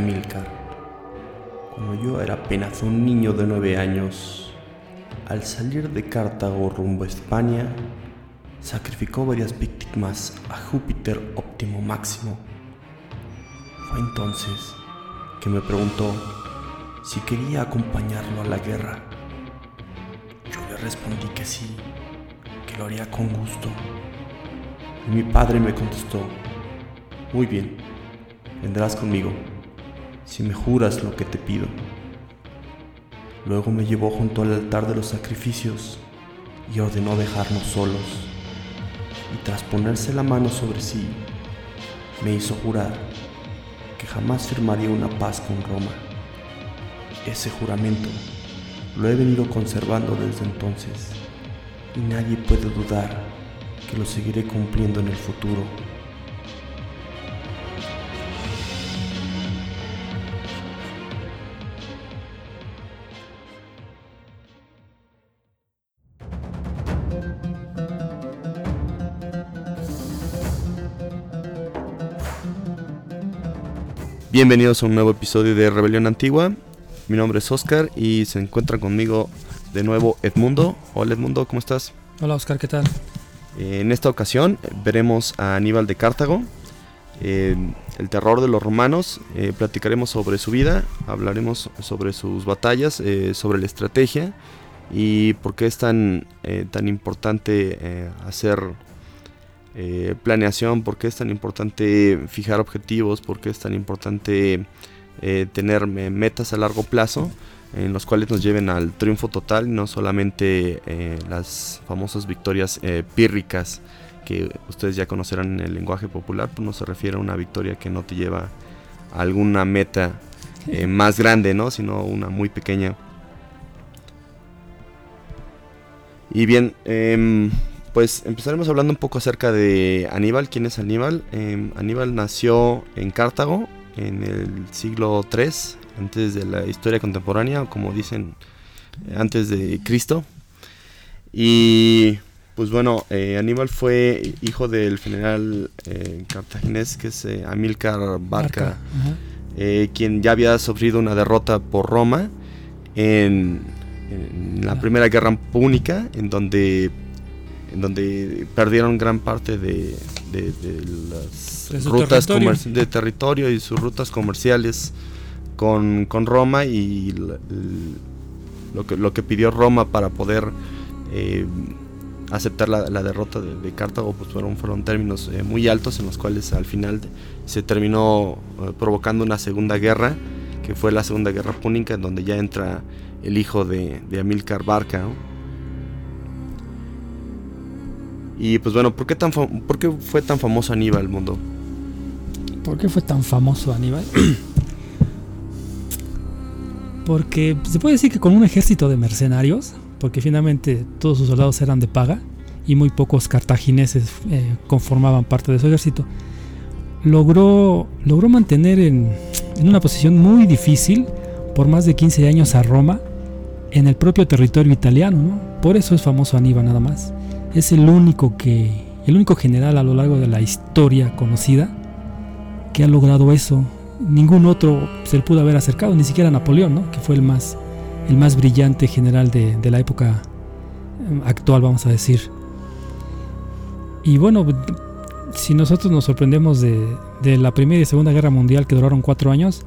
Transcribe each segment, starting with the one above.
Amílcar, cuando yo era apenas un niño de nueve años, al salir de Cartago rumbo a España, sacrificó varias víctimas a Júpiter óptimo máximo. Fue entonces que me preguntó si quería acompañarlo a la guerra. Yo le respondí que sí, que lo haría con gusto. Y mi padre me contestó, muy bien, vendrás conmigo, si me juras lo que te pido. Luego me llevó junto al altar de los sacrificios y ordenó dejarnos solos. Y tras ponerse la mano sobre sí, me hizo jurar que jamás firmaría una paz con Roma. Ese juramento lo he venido conservando desde entonces y nadie puede dudar que lo seguiré cumpliendo en el futuro. Bienvenidos a un nuevo episodio de Rebelión Antigua. Mi nombre es Oscar y se encuentra conmigo de nuevo Edmundo. Hola Edmundo, ¿cómo estás? Hola Oscar, ¿qué tal? En esta ocasión veremos a Aníbal de Cartago, eh, el terror de los romanos. Eh, platicaremos sobre su vida, hablaremos sobre sus batallas, eh, sobre la estrategia y por qué es tan, tan importante hacer eh, planeación, por qué es tan importante fijar objetivos, por qué es tan importante eh, tener metas a largo plazo en los cuales nos lleven al triunfo total, y no solamente eh, las famosas victorias pírricas que ustedes ya conocerán en el lenguaje popular, pues no se refiere a una victoria que no te lleva a alguna meta más grande, ¿no? sino una muy pequeña. Y bien, em, pues empezaremos hablando un poco acerca de Aníbal. ¿Quién es Aníbal? Em, Aníbal nació en Cartago en el siglo III, antes de la historia contemporánea, como dicen, eh, antes de Cristo. Y pues bueno, eh, Aníbal fue hijo del general eh, cartaginés que es eh, Amílcar Barca, quien ya había sufrido una derrota por Roma en, en la primera guerra púnica, en donde, en donde perdieron gran parte de, de- de las De rutas territorio. de territorio y sus rutas comerciales con, con Roma y lo, que, lo que pidió Roma para poder eh, aceptar la, la derrota de, de Cartago pues fueron, fueron términos eh, muy altos en los cuales al final se terminó eh, provocando una segunda guerra que fue la segunda guerra púnica en donde ya entra el hijo de, de Amílcar Barca ¿no? Y pues bueno ¿por qué, tan ¿por qué fue tan famoso Aníbal mundo? ¿Por qué fue tan famoso Aníbal? Porque se puede decir que con un ejército de mercenarios, porque finalmente todos sus soldados eran de paga y muy pocos cartagineses eh, conformaban parte de su ejército, logró, logró mantener en, en una posición muy difícil por más de 15 años a Roma en el propio territorio italiano. ¿no? Por eso es famoso Aníbal nada más. Es el único que, el único general a lo largo de la historia conocida que ha logrado eso. Ningún otro se le pudo haber acercado, ni siquiera Napoleón, ¿no? que fue el más, el más brillante general de, de la época eh, actual, vamos a decir. Y bueno, si nosotros nos sorprendemos de, de la Primera y Segunda Guerra Mundial que duraron cuatro años,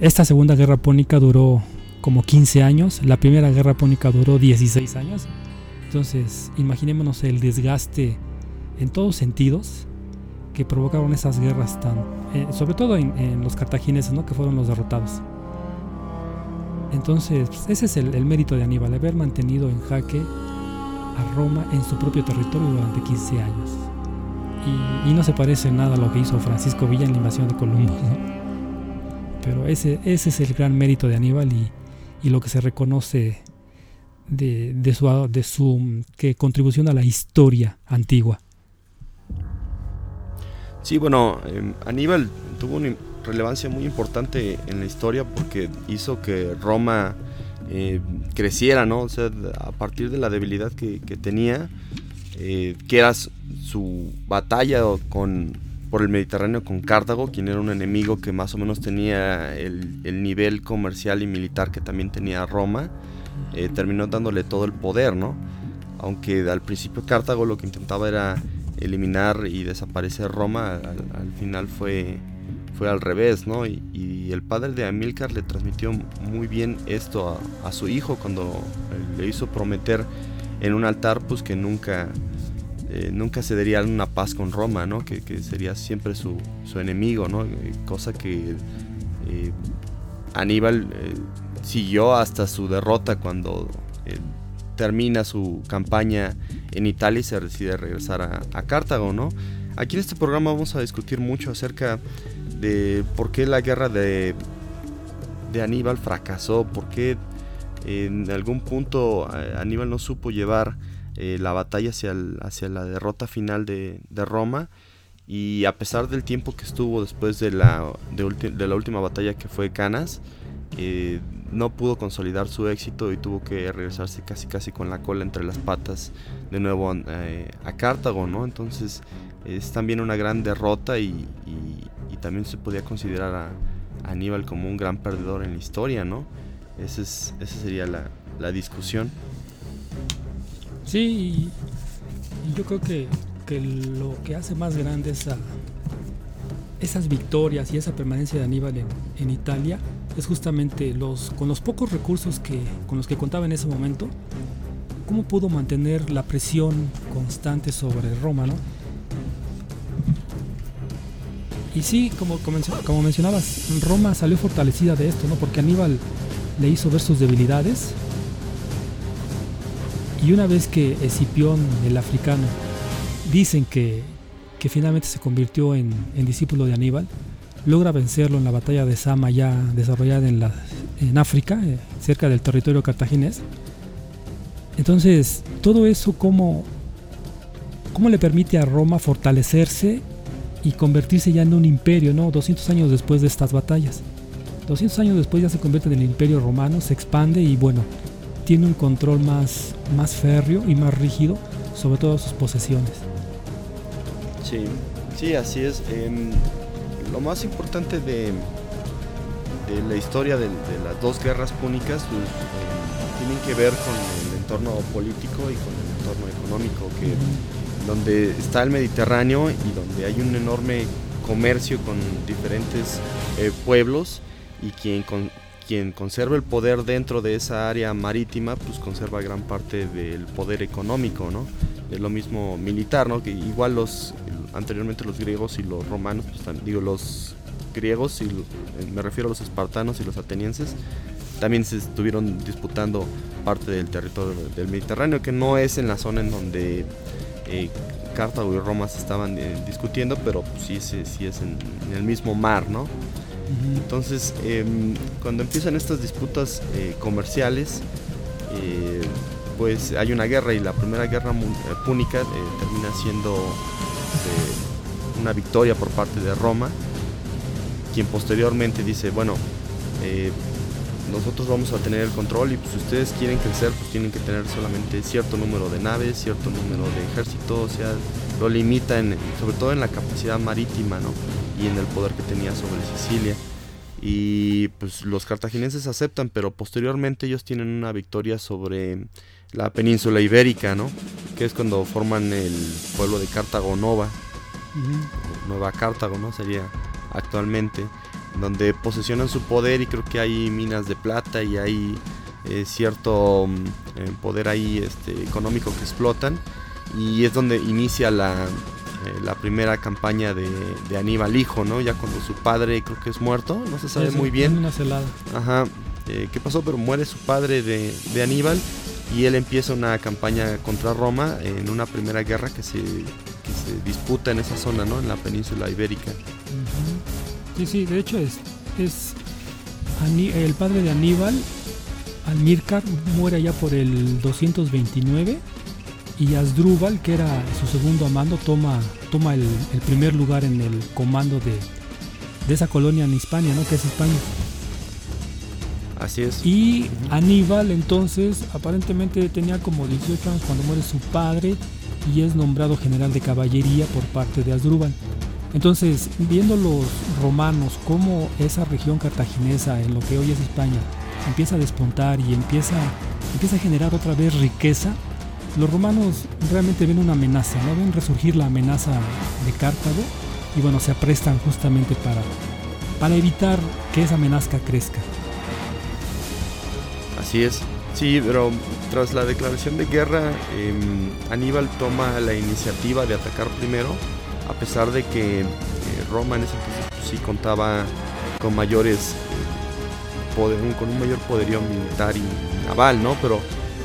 esta Segunda Guerra Púnica duró como 15 años, la Primera Guerra Púnica duró 16 años. Entonces, imaginémonos el desgaste en todos sentidos que provocaron esas guerras tan eh, sobre todo en, los cartagineses, ¿no? que fueron los derrotados. Entonces, pues, ese es el, mérito de Aníbal, haber mantenido en jaque a Roma en su propio territorio durante 15 años. Y, no se parece nada a lo que hizo Francisco Villa en la invasión de Columbus, Pero ese, es el gran mérito de Aníbal y lo que se reconoce de, de su, de su que contribución a la historia antigua. Sí, bueno, em, Aníbal tuvo una relevancia muy importante en la historia porque hizo que Roma eh, creciera, ¿no? O sea, a partir de la debilidad que, tenía, eh, que era su batalla con, por el Mediterráneo con Cartago, quien era un enemigo que más o menos tenía el, el nivel comercial y militar que también tenía Roma, eh, terminó dándole todo el poder, ¿no? Aunque al principio Cartago lo que intentaba era eliminar y desaparecer Roma, al, final fue, fue al revés, ¿no? Y, el padre de Amílcar le transmitió muy bien esto a, su hijo cuando le hizo prometer en un altar pues que nunca, eh, nunca cedería una paz con Roma, ¿no? Que, sería siempre su, su, enemigo, ¿no? Cosa que eh, Aníbal eh, siguió hasta su derrota cuando termina su campaña en Italia y se decide regresar a, Cartago, ¿no? Aquí en este programa vamos a discutir mucho acerca de por qué la guerra de, de Aníbal fracasó, por qué en algún punto eh, Aníbal no supo llevar eh, la batalla hacia, hacia, la derrota final de, Roma y a pesar del tiempo que estuvo después de la, de, la última batalla que fue Canas, eh, no pudo consolidar su éxito y tuvo que regresarse casi casi con la cola entre las patas de nuevo eh, a Cartago, ¿no? Entonces es también una gran derrota y, también se podía considerar a, Aníbal como un gran perdedor en la historia, ¿no? Ese es, esa sería la, discusión. Sí, yo creo que, lo que hace más grande esa, esas victorias y esa permanencia de Aníbal en Italia es justamente los, con los pocos recursos que, con los que contaba en ese momento, cómo pudo mantener la presión constante sobre Roma, ¿no? Y sí, como, como mencionabas, Roma salió fortalecida de esto, ¿no? Porque Aníbal le hizo ver sus debilidades. Y una vez que Escipión, el africano, dicen que, que finalmente se convirtió en, en discípulo de Aníbal, logra vencerlo en la batalla de Sama ya desarrollada en, la, en África, eh, cerca del territorio cartaginés. Entonces, todo eso cómo le permite a Roma fortalecerse y convertirse ya en un imperio, ¿no? 200 años después de estas batallas. 200 años después ya se convierte en el imperio romano, se expande y bueno, tiene un control más, más férreo y más rígido sobre todas sus posesiones. Sí, sí, así es. Lo más importante de, de la historia de, las dos guerras púnicas pues, eh, tienen que ver con el entorno político y con el entorno económico, que, donde está el Mediterráneo y donde hay un enorme comercio con diferentes eh, pueblos y quien, con, quien conserva el poder dentro de esa área marítima, pues conserva gran parte del poder económico, ¿no? Es lo mismo militar, ¿no? Que igual los anteriormente los griegos y los romanos, pues, digo los griegos y eh, me refiero a los espartanos y los atenienses, también se estuvieron disputando parte del territorio del Mediterráneo, que no es en la zona en donde eh, Cartago y Roma se estaban eh, discutiendo, pero sí, sí, sí es en, el mismo mar, ¿no? Entonces, em, cuando empiezan estas disputas comerciales, pues hay una guerra y la primera guerra púnica termina siendo una victoria por parte de Roma, quien posteriormente dice, bueno, eh, nosotros vamos a tener el control y pues si ustedes quieren crecer, pues tienen que tener solamente cierto número de naves, cierto número de ejército, o sea, lo limita sobre todo en la capacidad marítima, Y en el poder que tenía sobre Sicilia. Y pues los cartagineses aceptan, pero posteriormente ellos tienen una victoria sobre la península ibérica, ¿no? Que es cuando forman el pueblo de Cartago Nova, Nueva Cartago, ¿no? Sería actualmente, donde posesionan su poder y creo que hay minas de plata y hay eh, cierto mm, eh, poder ahí este, económico que explotan y es donde inicia la, eh, la primera campaña de, de, Aníbal hijo, ¿no? Ya cuando su padre creo que es muerto, no se sabe muy bien. Una celada. Ajá. Eh, ¿Qué pasó? Pero muere su padre de, de, Aníbal y él empieza una campaña contra Roma en una primera guerra que se, que se disputa en esa zona, ¿no? En la península ibérica. Sí, sí, de hecho es, es el padre de Aníbal, Almircar, muere allá por el 229 y Asdrúbal, que era su segundo amando, toma, toma el, primer lugar en el comando de, de, esa colonia en Hispania, ¿no? que es España. Así es. Y Aníbal entonces aparentemente tenía como 18 años cuando muere su padre y es nombrado general de caballería por parte de Asdrúbal. Entonces, viendo los romanos cómo esa región cartaginesa en lo que hoy es España empieza a despuntar y empieza, empieza a generar otra vez riqueza, los romanos realmente ven una amenaza, ¿no? ven resurgir la amenaza de Cartago y bueno, se aprestan justamente para, para evitar que esa amenaza crezca. Así es, sí, pero tras la declaración de guerra, em, Aníbal toma la iniciativa de atacar primero a pesar de que eh, Roma en ese entonces pues, sí contaba con mayores eh, poder, con un mayor poderío militar y naval, ¿no? Pero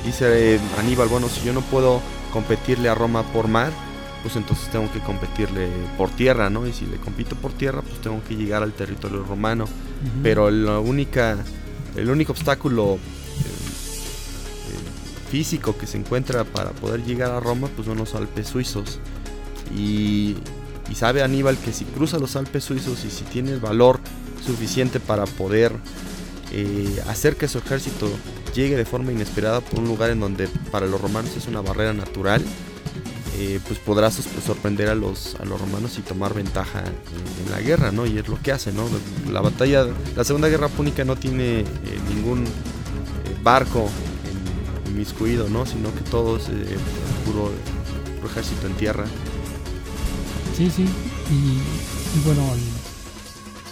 dice eh, Aníbal, bueno, si yo no puedo competirle a Roma por mar, pues entonces tengo que competirle por tierra, ¿no? Y si le compito por tierra, pues tengo que llegar al territorio romano. Pero la única, el único obstáculo físico que se encuentra para poder llegar a Roma, pues son los Alpes suizos. Y, sabe Aníbal que si cruza los Alpes suizos y si tiene el valor suficiente para poder eh, hacer que su ejército llegue de forma inesperada por un lugar en donde para los romanos es una barrera natural, eh, pues podrá sorprender a los, a los romanos y tomar ventaja en, la guerra, ¿no? Y es lo que hace, ¿no? La batalla, la Segunda Guerra Púnica no tiene eh, ningún barco inmiscuido, ¿no? Sino que todo es puro ejército en tierra. Sí, sí. Y, bueno,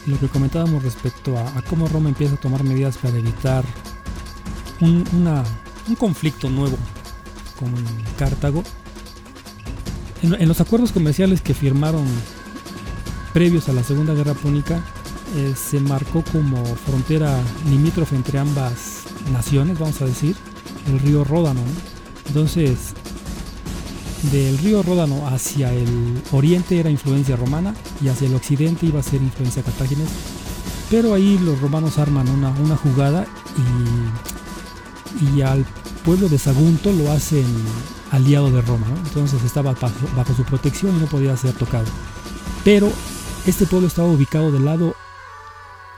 lo que comentábamos respecto a, cómo Roma empieza a tomar medidas para evitar un, conflicto nuevo con Cartago. En, los acuerdos comerciales que firmaron previos a la Segunda Guerra Púnica, eh, se marcó como frontera limítrofe entre ambas naciones, vamos a decir, el río Ródano. Entonces, del río Ródano hacia el oriente era influencia romana y hacia el occidente iba a ser influencia cartaginesa. Pero ahí los romanos arman una, una jugada y, y, al pueblo de Sagunto lo hacen aliado de Roma. Entonces estaba bajo, su protección y no podía ser tocado. Pero este pueblo estaba ubicado del lado,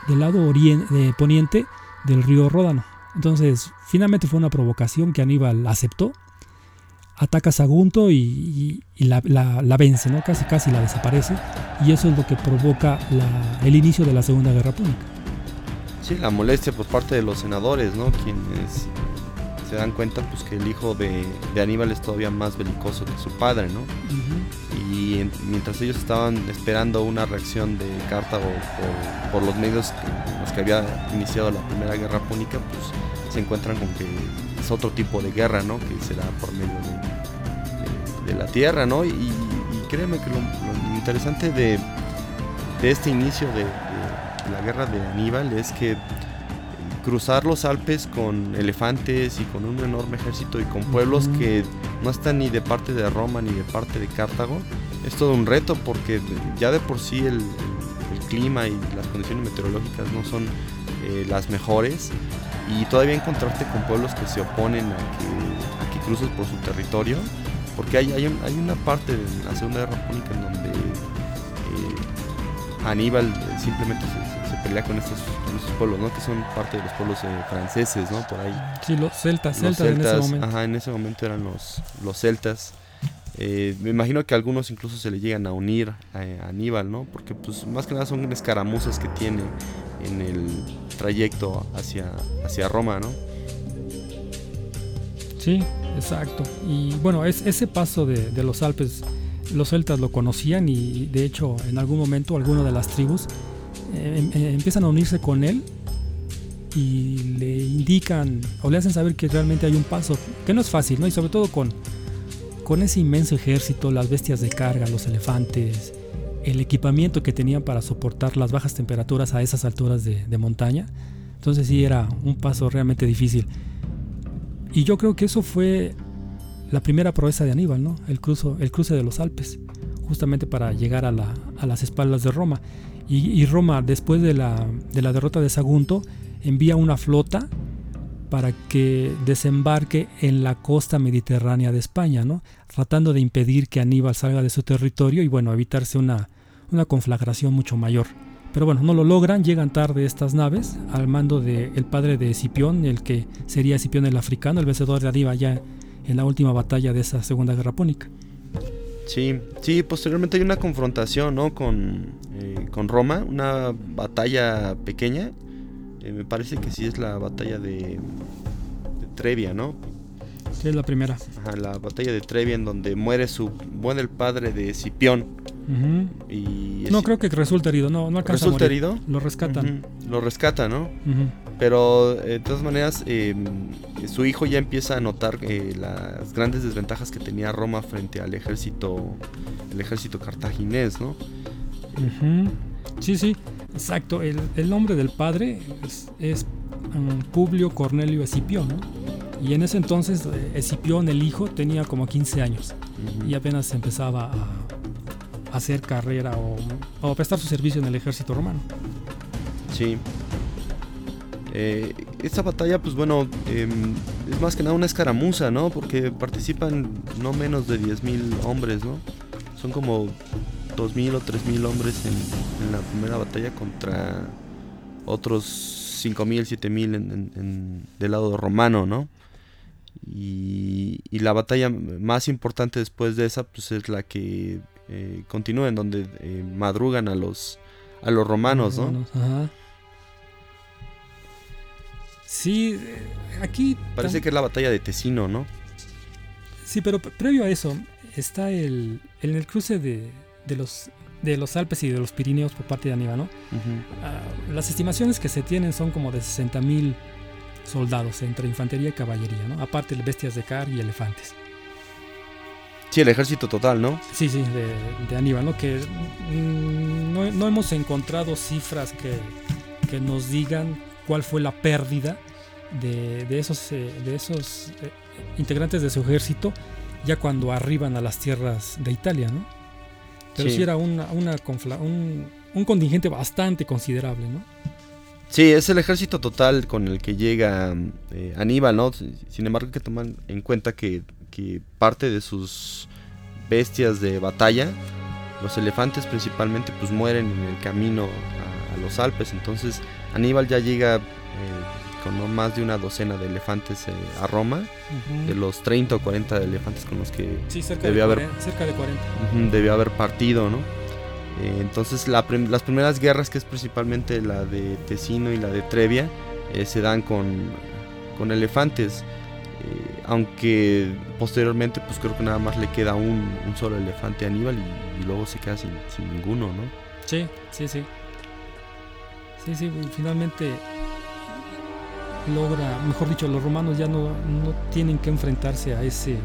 del lado oriente, poniente del río Ródano. Entonces finalmente fue una provocación que Aníbal aceptó ataca a Sagunto y, la, vence, ¿no? casi casi la desaparece y eso es lo que provoca el inicio de la Segunda Guerra Púnica. Sí, la molestia por parte de los senadores, ¿no? quienes se dan cuenta pues que el hijo de, Aníbal es todavía más belicoso que su padre, ¿no? Y mientras ellos estaban esperando una reacción de Cartago por, los medios en los que había iniciado la Primera Guerra Púnica, pues se encuentran con que es otro tipo de guerra, ¿no? Que será por medio de, la tierra, ¿no? Y, créeme que lo, interesante de, este inicio de, la guerra de Aníbal es que cruzar los Alpes con elefantes y con un enorme ejército y con pueblos que no están ni de parte de Roma ni de parte de Cartago, es todo un reto porque ya de por sí el, clima y las condiciones meteorológicas no son eh, las mejores y todavía encontrarte con pueblos que se oponen a que, a que cruces por su territorio, porque hay, hay, hay, una parte de la Segunda Guerra Púnica en donde eh, Aníbal eh, simplemente se, pelea con estos, pueblos, ¿no? que son parte de los pueblos eh, franceses, ¿no? por ahí. Sí, los celtas, celtas, en ese momento. Ajá, en ese momento eran los, los celtas. Me imagino que algunos incluso se le llegan a unir a, Aníbal, ¿no? Porque pues más que nada son escaramuzas que tiene en el trayecto hacia, hacia Roma, ¿no? Sí, exacto. Y bueno, es, ese paso de, los Alpes, los celtas lo conocían y de hecho en algún momento algunas de las tribus eh, em, eh, empiezan a unirse con él y le indican o le hacen saber que realmente hay un paso, que no es fácil, ¿no? Y sobre todo con, con ese inmenso ejército, las bestias de carga, los elefantes, el equipamiento que tenían para soportar las bajas temperaturas a esas alturas de, montaña, entonces sí era un paso realmente difícil. Y yo creo que eso fue la primera proeza de Aníbal, ¿no? El, cruzo, cruce de los Alpes, justamente para llegar a, la, a las espaldas de Roma. Y, Roma, después de la, derrota de Sagunto, envía una flota para que desembarque en la costa mediterránea de España, ¿no? Tratando de impedir que Aníbal salga de su territorio y, bueno, evitarse una, una conflagración mucho mayor. Pero bueno, no lo logran, llegan tarde estas naves al mando del el padre de Escipión, el que sería Escipión el africano, el vencedor de Aníbal ya en la última batalla de esa Segunda Guerra Púnica. Sí, sí, posteriormente hay una confrontación ¿no? con, eh, con Roma, una batalla pequeña. Eh, me parece que sí es la batalla de, de Trevia, ¿no? Sí, es la primera. Ajá, la batalla de Trevia en donde muere su muere el padre de Escipión. Uh -huh. y no, creo que resulta herido, no, no alcanza ¿Resulta a morir. herido? Lo rescatan. Uh -huh. Lo rescata, ¿no? Uh -huh. Pero eh, de todas maneras, eh, su hijo ya empieza a notar eh, las grandes desventajas que tenía Roma frente al ejército, el ejército cartaginés, ¿no? Sí, sí, exacto. El, el, nombre del padre es, es um, Publio Cornelio Escipión, ¿no? Y en ese entonces eh, Escipión, el hijo, tenía como 15 años y apenas empezaba a, a hacer carrera o, o, a prestar su servicio en el ejército romano. Sí. Eh, esta batalla, pues bueno, eh, es más que nada una escaramuza, ¿no? Porque participan no menos de 10.000 hombres, ¿no? Son como 2.000 o 3.000 hombres en, en, la primera batalla contra otros 5.000, 7.000 en, en, en, del lado romano, ¿no? Y, y, la batalla más importante después de esa, pues es la que eh, continúa, en donde eh, madrugan a los, a los romanos, ¿no? Ajá. Sí, aquí... Parece que es la batalla de Tesino, ¿no? Sí, pero previo a eso está el, en el cruce de, de, los, de los Alpes y de los Pirineos por parte de Aníbal, ¿no? Uh -huh. uh, las estimaciones que se tienen son como de 60.000 soldados entre infantería y caballería, ¿no? Aparte de bestias de car y elefantes. Sí, el ejército total, ¿no? Sí, sí, de, de Aníbal, ¿no? Que no, no, hemos encontrado cifras que, que nos digan cuál fue la pérdida de, de esos, eh, de esos eh, integrantes de su ejército ya cuando arriban a las tierras de Italia, ¿no? Pero sí, sí era una, una un, un, contingente bastante considerable, ¿no? Sí, es el ejército total con el que llega eh, Aníbal, ¿no? Sin embargo, hay que tomar en cuenta que, que parte de sus bestias de batalla, los elefantes principalmente, pues mueren en el camino a, a los Alpes, entonces Aníbal ya llega eh, no más de una docena de elefantes eh, a Roma, uh -huh. de los 30 o 40 elefantes con los que sí, cerca debió de haber 40, cerca de 40. Uh, debió haber partido, ¿no? Eh, entonces la prim las primeras guerras, que es principalmente la de Tesino y la de Trevia, eh, se dan con, con elefantes. Aunque posteriormente pues creo que nada más le queda un, un solo elefante a Aníbal y, y luego se queda sin, sin ninguno, ¿no? Sí, sí, sí. Sí, sí, finalmente logra, mejor dicho, los romanos ya no, no tienen que enfrentarse a ese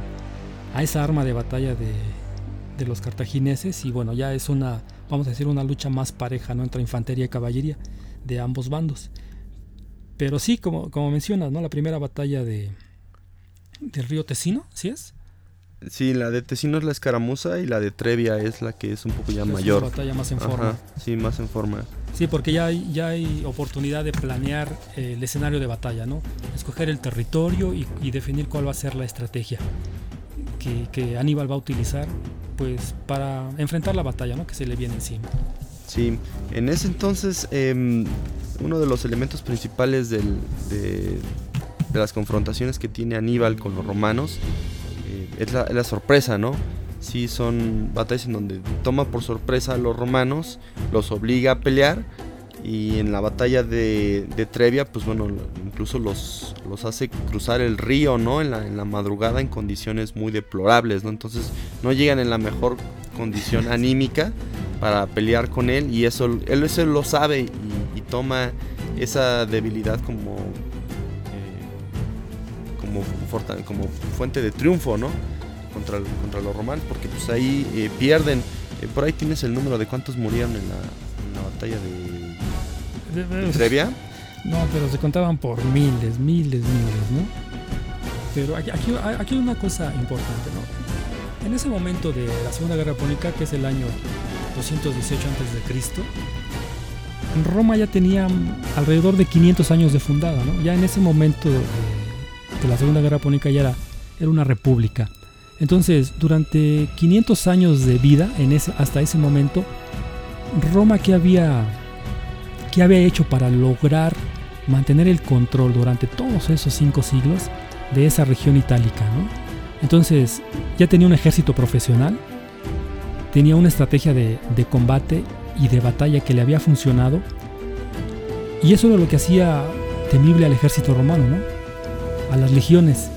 a esa arma de batalla de, de, los cartagineses y bueno, ya es una, vamos a decir, una lucha más pareja, ¿no? Entre infantería y caballería de ambos bandos. Pero sí, como, como mencionas, ¿no? La primera batalla de del río Tesino, ¿sí es? Sí, la de Tesino es la escaramuza y la de Trevia es la que es un poco ya es mayor. Una batalla más en forma. Ajá, sí, más en forma. Sí, porque ya hay, ya hay oportunidad de planear eh, el escenario de batalla, ¿no? Escoger el territorio y, definir cuál va a ser la estrategia que, Aníbal va a utilizar pues para enfrentar la batalla, ¿no? Que se le viene encima. Sí, en ese entonces eh, uno de los elementos principales de, las confrontaciones que tiene Aníbal con los romanos eh, es la sorpresa, ¿no? Sí son batallas en donde toma por sorpresa a los romanos, los obliga a pelear y en la batalla de, de Trevia, pues bueno, incluso los, los, hace cruzar el río, ¿no? En la, en la, madrugada en condiciones muy deplorables, ¿no? Entonces no llegan en la mejor condición anímica para pelear con él y eso él eso lo sabe y, y toma esa debilidad como eh, como, como fuente de triunfo, ¿no? Contra, contra los romanos, porque pues ahí eh, pierden. Eh, por ahí tienes el número de cuántos murieron en la, en la batalla de, de Trevia. No, pero se contaban por miles, miles, miles, ¿no? Pero aquí, aquí, aquí hay una cosa importante, ¿no? En ese momento de la Segunda Guerra Púnica, que es el año 218 a.C., Roma ya tenía alrededor de 500 años de fundada, ¿no? Ya en ese momento de, de la Segunda Guerra Púnica ya era, era una república. Entonces, durante 500 años de vida, en ese, hasta ese momento, Roma, ¿qué había, había hecho para lograr mantener el control durante todos esos cinco siglos de esa región itálica? ¿no? Entonces, ya tenía un ejército profesional, tenía una estrategia de, de combate y de batalla que le había funcionado, y eso era lo que hacía temible al ejército romano, ¿no? a las legiones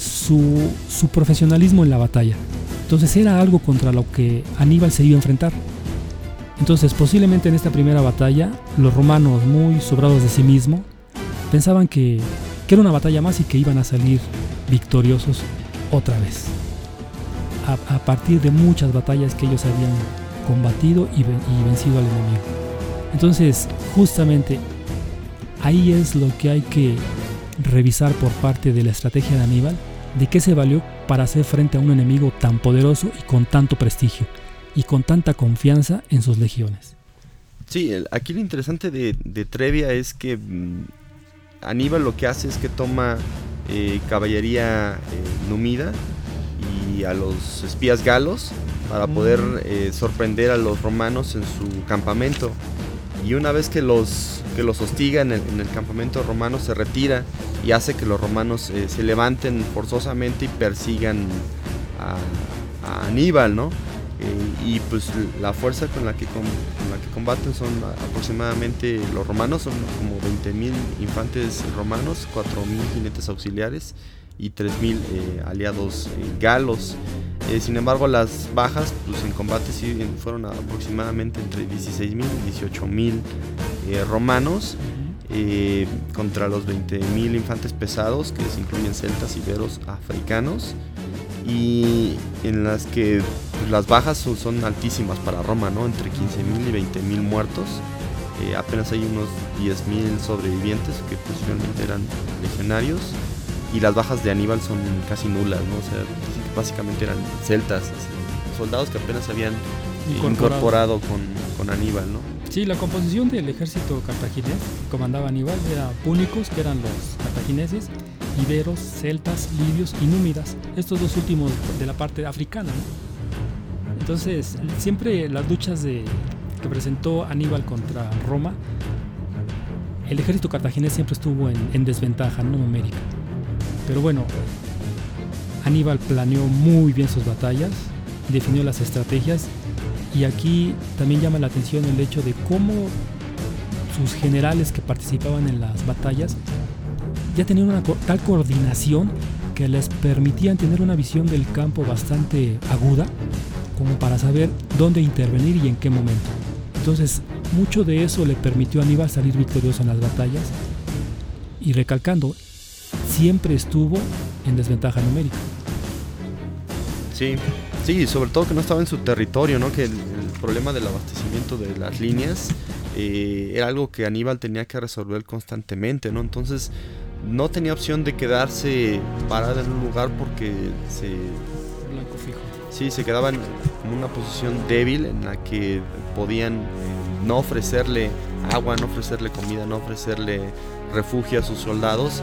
su, su, profesionalismo en la batalla. Entonces era algo contra lo que Aníbal se iba a enfrentar. Entonces posiblemente en esta primera batalla los romanos muy sobrados de sí mismo pensaban que, que era una batalla más y que iban a salir victoriosos otra vez. A, partir de muchas batallas que ellos habían combatido y vencido al enemigo. Entonces justamente ahí es lo que hay que revisar por parte de la estrategia de Aníbal de qué se valió para hacer frente a un enemigo tan poderoso y con tanto prestigio y con tanta confianza en sus legiones. Sí, aquí lo interesante de, de Trevia es que mmm, Aníbal lo que hace es que toma eh, caballería eh, numida y a los espías galos para poder eh, sorprender a los romanos en su campamento. Y una vez que los, que los hostiga en el, en el campamento romano, se retira y hace que los romanos eh, se levanten forzosamente y persigan a, a Aníbal, ¿no? Eh, y pues la fuerza con la, que con, con la que combaten son aproximadamente los romanos, son como 20.000 infantes romanos, 4.000 jinetes auxiliares y 3.000 eh, aliados galos. Eh, sin embargo, las bajas pues, en combate sí fueron aproximadamente entre 16.000 y 18.000 eh, romanos eh, contra los 20.000 infantes pesados, que se incluyen celtas, iberos, africanos, y en las que pues, las bajas son, son, altísimas para Roma, ¿no? entre 15.000 y 20.000 muertos. apenas hay unos 10.000 sobrevivientes que posiblemente eran legionarios y las bajas de Aníbal son casi nulas, ¿no? O sea, básicamente eran celtas, así, soldados que apenas habían incorporado, incorporado con, con, Aníbal, ¿no? Sí, la composición del ejército cartaginés que comandaba Aníbal era púnicos, que eran los cartagineses, iberos, celtas, libios y númidas, estos dos últimos de la parte africana, ¿no? Entonces, siempre las luchas de, que presentó Aníbal contra Roma, el ejército cartaginés siempre estuvo en, en desventaja no numérica. Pero bueno, Aníbal planeó muy bien sus batallas, definió las estrategias y aquí también llama la atención el hecho de cómo sus generales que participaban en las batallas ya tenían una tal coordinación que les permitían tener una visión del campo bastante aguda como para saber dónde intervenir y en qué momento. Entonces, mucho de eso le permitió a Aníbal salir victorioso en las batallas y recalcando, siempre estuvo en desventaja numérica. Sí, sí, sobre todo que no estaba en su territorio, ¿no? Que el, el problema del abastecimiento de las líneas eh, era algo que Aníbal tenía que resolver constantemente, ¿no? Entonces no tenía opción de quedarse parado en un lugar porque se... Blanco fijo. Sí, se quedaban en una posición débil en la que podían eh, no ofrecerle agua, no ofrecerle comida, no ofrecerle refugio a sus soldados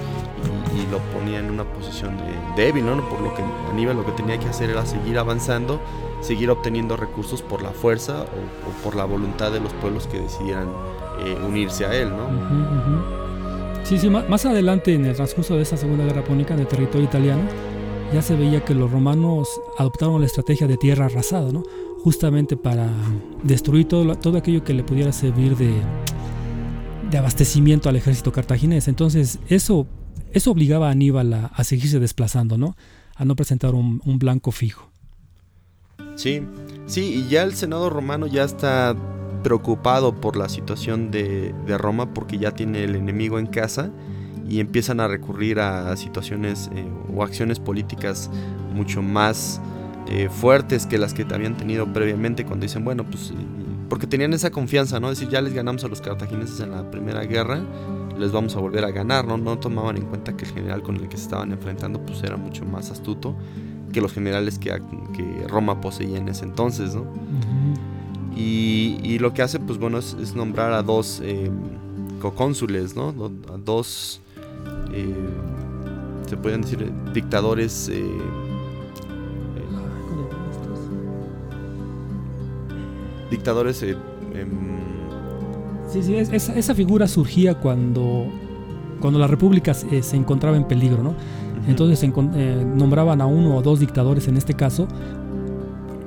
y, lo ponía en una posición débil, ¿no? Por lo que Aníbal lo que tenía que hacer era seguir avanzando, seguir obteniendo recursos por la fuerza o, o por la voluntad de los pueblos que decidieran eh, unirse a él, ¿no? Uh -huh, uh -huh. Sí, sí, más, más, adelante en el transcurso de esta Segunda Guerra Púnica en el territorio italiano, ya se veía que los romanos adoptaron la estrategia de tierra arrasada, ¿no? Justamente para destruir todo, todo aquello que le pudiera servir de, de abastecimiento al ejército cartaginés. Entonces, eso, eso obligaba a Aníbal a, a seguirse desplazando, ¿no? A no presentar un, un, blanco fijo. Sí, sí, y ya el Senado romano ya está preocupado por la situación de, de Roma porque ya tiene el enemigo en casa y empiezan a recurrir a, situaciones eh, o acciones políticas mucho más eh, fuertes que las que habían tenido previamente cuando dicen, bueno, pues porque tenían esa confianza, ¿no? decir, ya les ganamos a los cartagineses en la primera guerra, les vamos a volver a ganar, ¿no? No tomaban en cuenta que el general con el que se estaban enfrentando pues era mucho más astuto que los generales que, que Roma poseía en ese entonces, ¿no? y, lo que hace, pues bueno, es, nombrar a dos eh, cocónsules, ¿no? A dos, eh, se pueden decir, dictadores. Eh, dictadores em, Sí, sí, esa, esa, figura surgía cuando, cuando la república se, encontraba en peligro, ¿no? Entonces eh, nombraban a uno o dos dictadores, en este caso,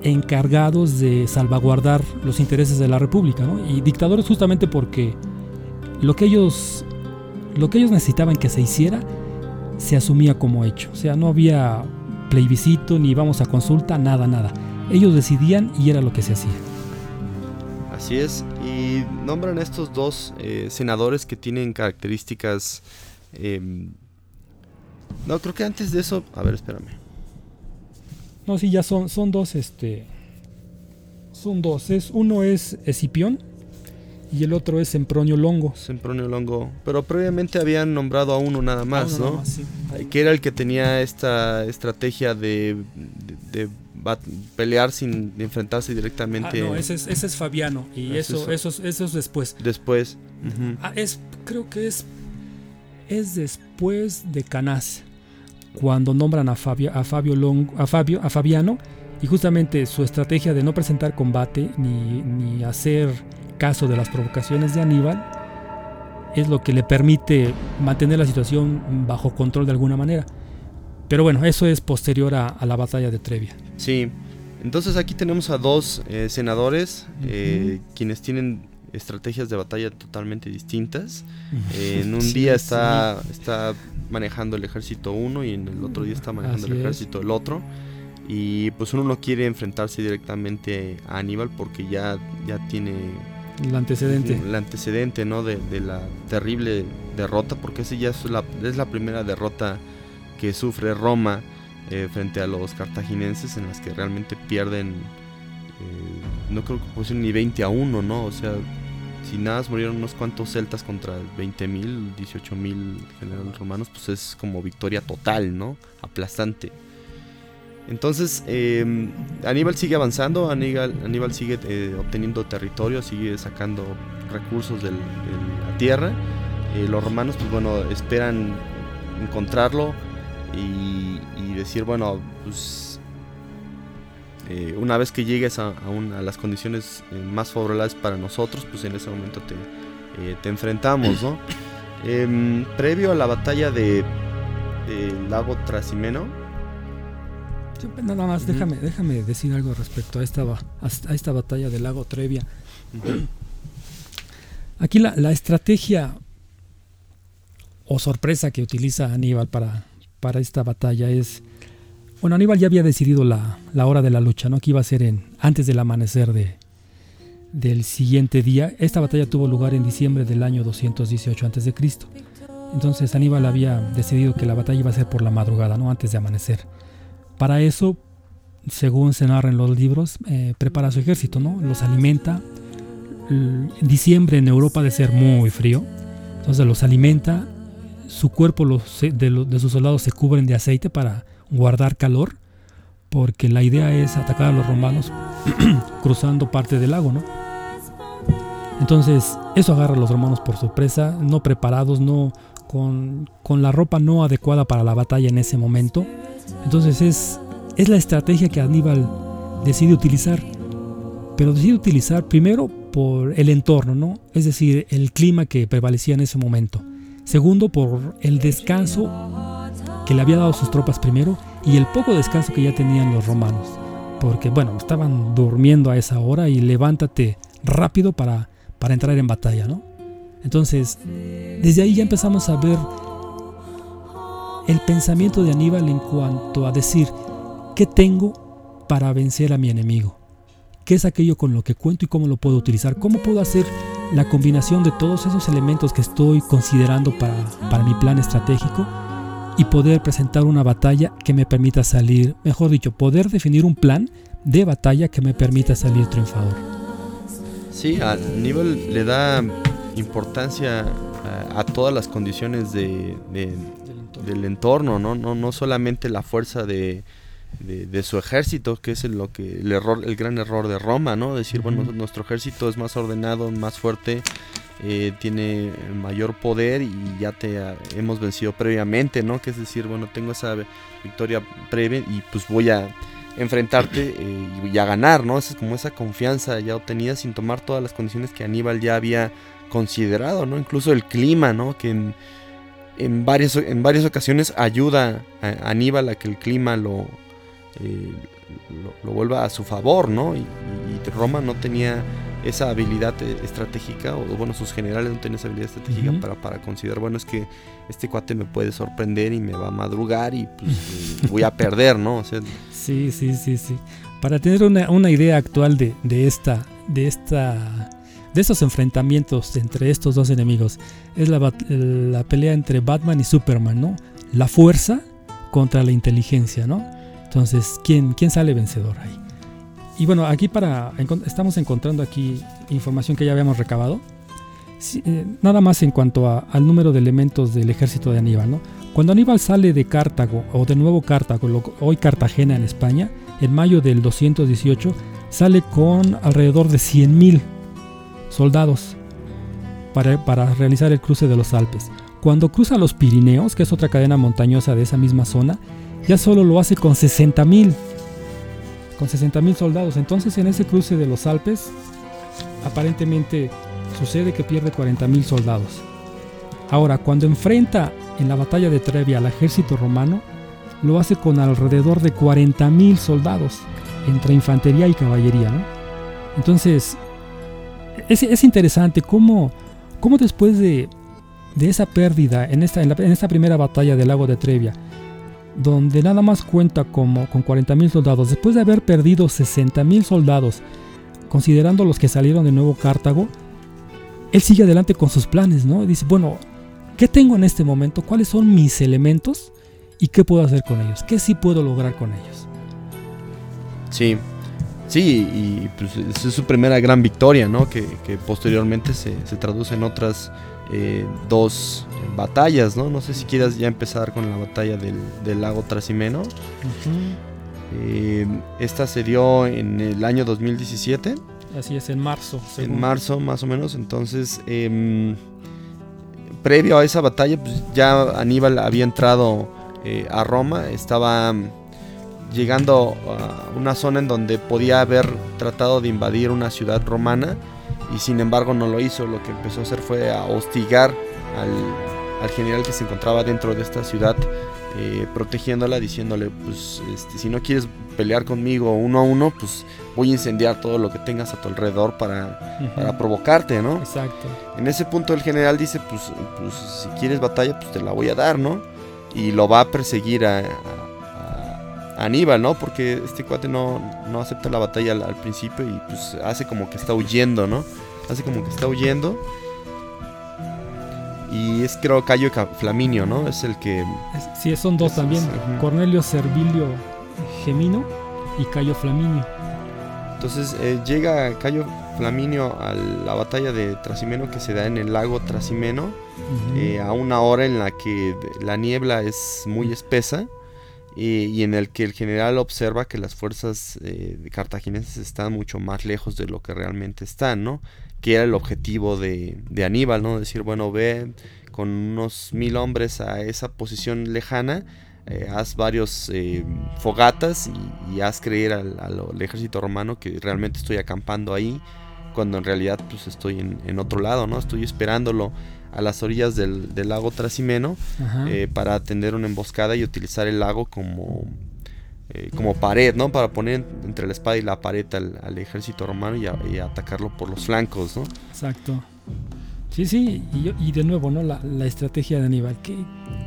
encargados de salvaguardar los intereses de la república, ¿no? Y dictadores justamente porque lo que ellos, lo que ellos necesitaban que se hiciera se asumía como hecho. O sea, no había plebiscito ni vamos a consulta, nada, nada. Ellos decidían y era lo que se hacía. Así es, y nombran estos dos eh, senadores que tienen características... Em, no, creo que antes de eso... A ver, espérame. No, sí, ya son, son dos, este... Son dos. Es, uno es Escipión y el otro es Sempronio Longo. Sempronio Longo. Pero previamente habían nombrado a uno nada más, ¿no? Que era el que tenía esta estrategia de, de pelear sin enfrentarse directamente. Ah, no, ese es, Fabiano y eso, eso, eso, es después. Después. ah, es, creo que es, es después de Canás, cuando nombran a Fabio, a Fabio, a Fabio, a Fabiano y justamente su estrategia de no presentar combate ni, ni hacer caso de las provocaciones de Aníbal es lo que le permite mantener la situación bajo control de alguna manera. Pero bueno, eso es posterior a, la batalla de Trevia. Sí, entonces aquí tenemos a dos eh, senadores eh, quienes tienen estrategias de batalla totalmente distintas. Eh, en un día está, está manejando el ejército uno y en el otro día está manejando el ejército el otro. Y pues uno no quiere enfrentarse directamente a Aníbal porque ya, ya tiene el antecedente. El antecedente, ¿no? De, de, la terrible derrota, porque esa ya es la, es la primera derrota que sufre Roma eh, frente a los cartaginenses en las que realmente pierden, eh, no creo que pusieron ni 20 a 1, ¿no? O sea, si nada murieron unos cuantos celtas contra 20.000, 18.000 generales romanos, pues es como victoria total, ¿no? Aplastante. Entonces, eh, Aníbal sigue avanzando, Aníbal, Aníbal sigue obteniendo territorio, sigue sacando recursos de la tierra. los romanos, pues bueno, esperan encontrarlo, y, decir, bueno, pues eh, una vez que llegues a, a, las condiciones eh, más favorables para nosotros, pues en ese momento te, eh, te enfrentamos, ¿no? Em, previo a la batalla de, Lago Trasimeno. Nada más, déjame, déjame decir algo respecto a esta, a esta batalla del lago Trevia. Aquí la, la, estrategia o sorpresa que utiliza Aníbal para para esta batalla es, bueno, Aníbal ya había decidido la, hora de la lucha, ¿no? Que iba a ser en, antes del amanecer de, del siguiente día. Esta batalla tuvo lugar en diciembre del año 218 a.C. Entonces Aníbal había decidido que la batalla iba a ser por la madrugada, ¿no? Antes de amanecer. Para eso, según se narra en los libros, eh, prepara su ejército, ¿no? Los alimenta. En diciembre en Europa de ser muy frío. Entonces los alimenta, su cuerpo los, de, sus soldados se cubren de aceite para guardar calor, porque la idea es atacar a los romanos cruzando parte del lago, ¿no? Entonces, eso agarra a los romanos por sorpresa, no preparados, no con, la ropa no adecuada para la batalla en ese momento. Entonces es, es la estrategia que Aníbal decide utilizar. Pero decide utilizar primero por el entorno, ¿no? Es decir, el clima que prevalecía en ese momento. Segundo, por el descanso que le había dado sus tropas primero y el poco descanso que ya tenían los romanos. Porque, bueno, estaban durmiendo a esa hora y levántate rápido para, para entrar en batalla, ¿no? Entonces, desde ahí ya empezamos a ver el pensamiento de Aníbal en cuanto a decir, ¿qué tengo para vencer a mi enemigo? ¿Qué es aquello con lo que cuento y cómo lo puedo utilizar? ¿Cómo puedo hacer la combinación de todos esos elementos que estoy considerando para, para mi plan estratégico y poder presentar una batalla que me permita salir, mejor dicho, poder definir un plan de batalla que me permita salir triunfador. Sí, a nivel le da importancia a, todas las condiciones de, del entorno, ¿no? No, no solamente la fuerza de, de, su ejército, que es el, lo que el error, el gran error de Roma, ¿no? Decir, bueno, nuestro ejército es más ordenado, más fuerte, eh, tiene mayor poder y ya te hemos vencido previamente, ¿no? Que es decir, bueno, tengo esa victoria previa y pues voy a enfrentarte eh, y a ganar, ¿no? Es como esa confianza ya obtenida sin tomar todas las condiciones que Aníbal ya había considerado, ¿no? Incluso el clima, ¿no? Que en, en, varias, en varias ocasiones ayuda a Aníbal a que el clima lo, eh, lo, vuelva a su favor, ¿no? Y, Roma no tenía esa habilidad eh, estratégica, o bueno, sus generales no tenían esa habilidad estratégica para, para considerar, bueno, es que este cuate me puede sorprender y me va a madrugar y pues voy a perder, ¿no? sí, sí, sí, sí. Para tener una, una idea actual de, de, esta, de esta, de estos enfrentamientos entre estos dos enemigos, es la, la pelea entre Batman y Superman, ¿no? La fuerza contra la inteligencia, ¿no? Entonces, ¿quién, quién sale vencedor ahí? Y bueno, aquí para estamos encontrando aquí información que ya habíamos recabado. Eh, nada más en cuanto al número de elementos del ejército de Aníbal. ¿no? Cuando Aníbal sale de Cartago, o de nuevo Cartago, hoy Cartagena en España, en mayo del 218, sale con alrededor de 100.000 soldados para, para realizar el cruce de los Alpes. Cuando cruza los Pirineos, que es otra cadena montañosa de esa misma zona, ya solo lo hace con 60 mil, con 60 mil soldados. Entonces en ese cruce de los Alpes, aparentemente sucede que pierde 40 mil soldados. Ahora, cuando enfrenta en la batalla de Trevia al ejército romano, lo hace con alrededor de 40 mil soldados, entre infantería y caballería. Entonces, es, interesante cómo, cómo después de, esa pérdida en esta, en, en esta primera batalla del lago de Trevia, donde nada más cuenta como con 40.000 soldados, después de haber perdido 60.000 soldados, considerando los que salieron de nuevo Cartago, él sigue adelante con sus planes, ¿no? Dice, bueno, ¿qué tengo en este momento? ¿Cuáles son mis elementos? ¿Y qué puedo hacer con ellos? ¿Qué sí puedo lograr con ellos? Sí, sí, y pues es su primera gran victoria, ¿no? Que, posteriormente se, se traduce en otras eh, dos batallas, ¿no? No sé si quieras ya empezar con la batalla del, lago Trasimeno. Eh, esta se dio en el año 2017. Así es, en marzo. En marzo, más o menos. Entonces, em, previo a esa batalla, pues ya Aníbal había entrado eh, a Roma. Estaba llegando a una zona en donde podía haber tratado de invadir una ciudad romana y sin embargo no lo hizo. Lo que empezó a hacer fue a hostigar al, general que se encontraba dentro de esta ciudad, eh, protegiéndola, diciéndole, pues este, si no quieres pelear conmigo uno a uno, pues voy a incendiar todo lo que tengas a tu alrededor para, para provocarte, ¿no? Exacto. En ese punto el general dice, pues, pues si quieres batalla, pues te la voy a dar, ¿no? Y lo va a perseguir a, Aníbal, ¿no? Porque este cuate no, no acepta la batalla al, principio y pues hace como que está huyendo, ¿no? Hace como que está huyendo. Y es creo Cayo Flaminio, ¿no? Es el que... Sí, son dos también. Cornelio Servilio Gemino y Cayo Flaminio. Entonces eh, llega Cayo Flaminio a la batalla de Trasimeno que se da en el lago Trasimeno eh, a una hora en la que la niebla es muy espesa y en el que el general observa que las fuerzas eh, cartagineses están mucho más lejos de lo que realmente están, ¿no? Que era el objetivo de, Aníbal, ¿no? Decir, bueno, ve con unos mil hombres a esa posición lejana, eh, haz varios eh, fogatas y, haz creer al, ejército romano que realmente estoy acampando ahí, cuando en realidad pues estoy en, en otro lado, ¿no? Estoy esperándolo a las orillas del, lago Trasimeno eh, para atender una emboscada y utilizar el lago como, eh, como pared, ¿no? Para poner entre la espada y la pared al, ejército romano y, atacarlo por los flancos, ¿no? Exacto. Sí, sí, y, de nuevo, ¿no? La, estrategia de Aníbal.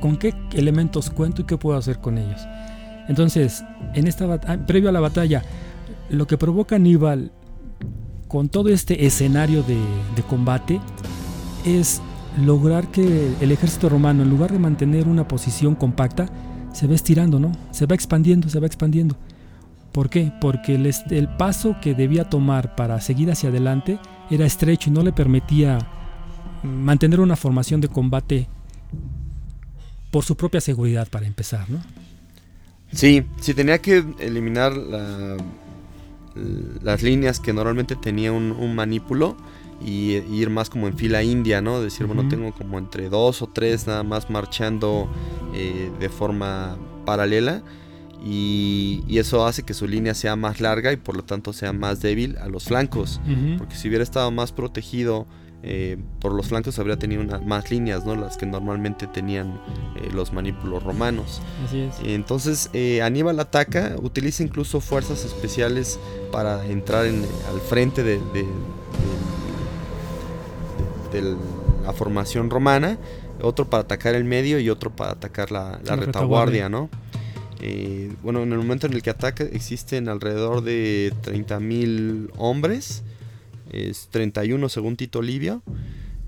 ¿Con qué elementos cuento y qué puedo hacer con ellos? Entonces, en esta previo a la batalla, lo que provoca Aníbal con todo este escenario de, de combate es lograr que el ejército romano, en lugar de mantener una posición compacta, se va estirando, ¿no? Se va expandiendo, se va expandiendo. ¿Por qué? Porque el, paso que debía tomar para seguir hacia adelante era estrecho y no le permitía mantener una formación de combate por su propia seguridad para empezar, ¿no? Sí, si tenía que eliminar la, las líneas que normalmente tenía un, un manípulo y, y, ir más como en fila india, ¿no? Decir, uh -huh. bueno, tengo como entre dos o tres nada más marchando eh, de forma paralela y, y, eso hace que su línea sea más larga y por lo tanto sea más débil a los flancos, uh -huh. porque si hubiera estado más protegido eh, por los flancos habría tenido una, más líneas, ¿no? Las que normalmente tenían eh, los manípulos romanos. Así es. Entonces eh, Aníbal ataca, utiliza incluso fuerzas especiales para entrar en, al frente de, de, de, de, la formación romana, otro para atacar el medio y otro para atacar la, retaguardia, retaguardia, ¿no? bueno, en el momento en el que ataca existen alrededor de 30.000 hombres es 31 según Tito Livio,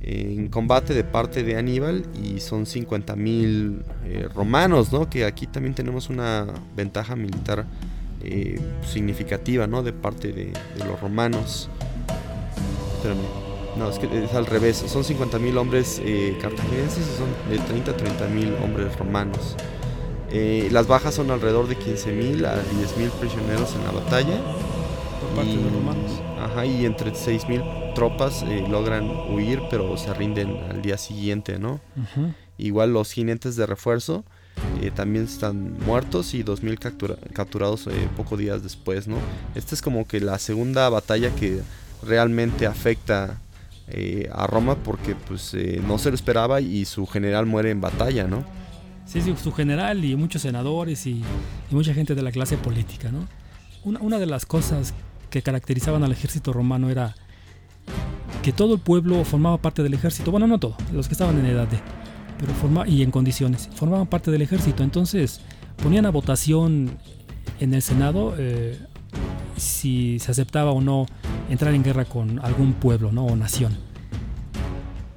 en combate de parte de Aníbal y son 50.000 eh, romanos, ¿no? que aquí también tenemos una ventaja militar eh, significativa ¿no? de parte de, de los romanos. Espérame. No, es que es al revés. Son 50.000 hombres eh, cartagineses y son de 30 a 30.000 hombres romanos. Eh, las bajas son alrededor de 15.000 a 10.000 prisioneros en la batalla. Por parte y, de los romanos. Ajá, y entre 6.000 tropas eh, logran huir, pero se rinden al día siguiente, ¿no? Uh -huh. Igual los jinetes de refuerzo eh, también están muertos y 2.000 captura capturados pocos días después, ¿no? Esta es como que la segunda batalla que realmente afecta eh, a Roma porque pues eh, no se lo esperaba y su general muere en batalla, ¿no? Sí, sí, su general y muchos senadores y, mucha gente de la clase política, ¿no? Una, una, de las cosas que caracterizaban al ejército romano era que todo el pueblo formaba parte del ejército. Bueno, no todo, los que estaban en edad de, pero forma, y en condiciones, formaban parte del ejército. Entonces ponían a votación en el Senado eh, si se aceptaba o no entrar en guerra con algún pueblo ¿no? o nación.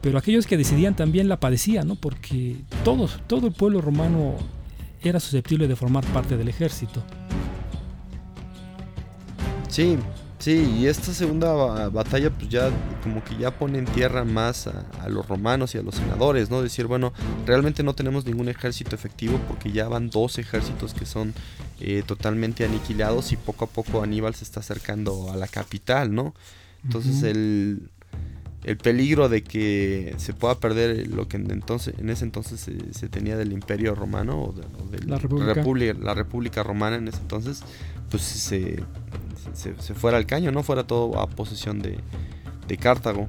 Pero aquellos que decidían también la padecían, ¿no? porque todos, todo el pueblo romano era susceptible de formar parte del ejército. Sí, sí, y esta segunda batalla pues ya como que ya pone en tierra más a, a, los romanos y a los senadores, ¿no? Decir, bueno, realmente no tenemos ningún ejército efectivo porque ya van dos ejércitos que son eh, totalmente aniquilados y poco a poco Aníbal se está acercando a la capital, ¿no? Entonces uh -huh. el, el peligro de que se pueda perder lo que en, entonces, en ese entonces se, se tenía del imperio romano o de, o de la, república. república. la república romana en ese entonces, pues se, se, se, fuera al caño, ¿no? Fuera todo a posesión de, de Cartago.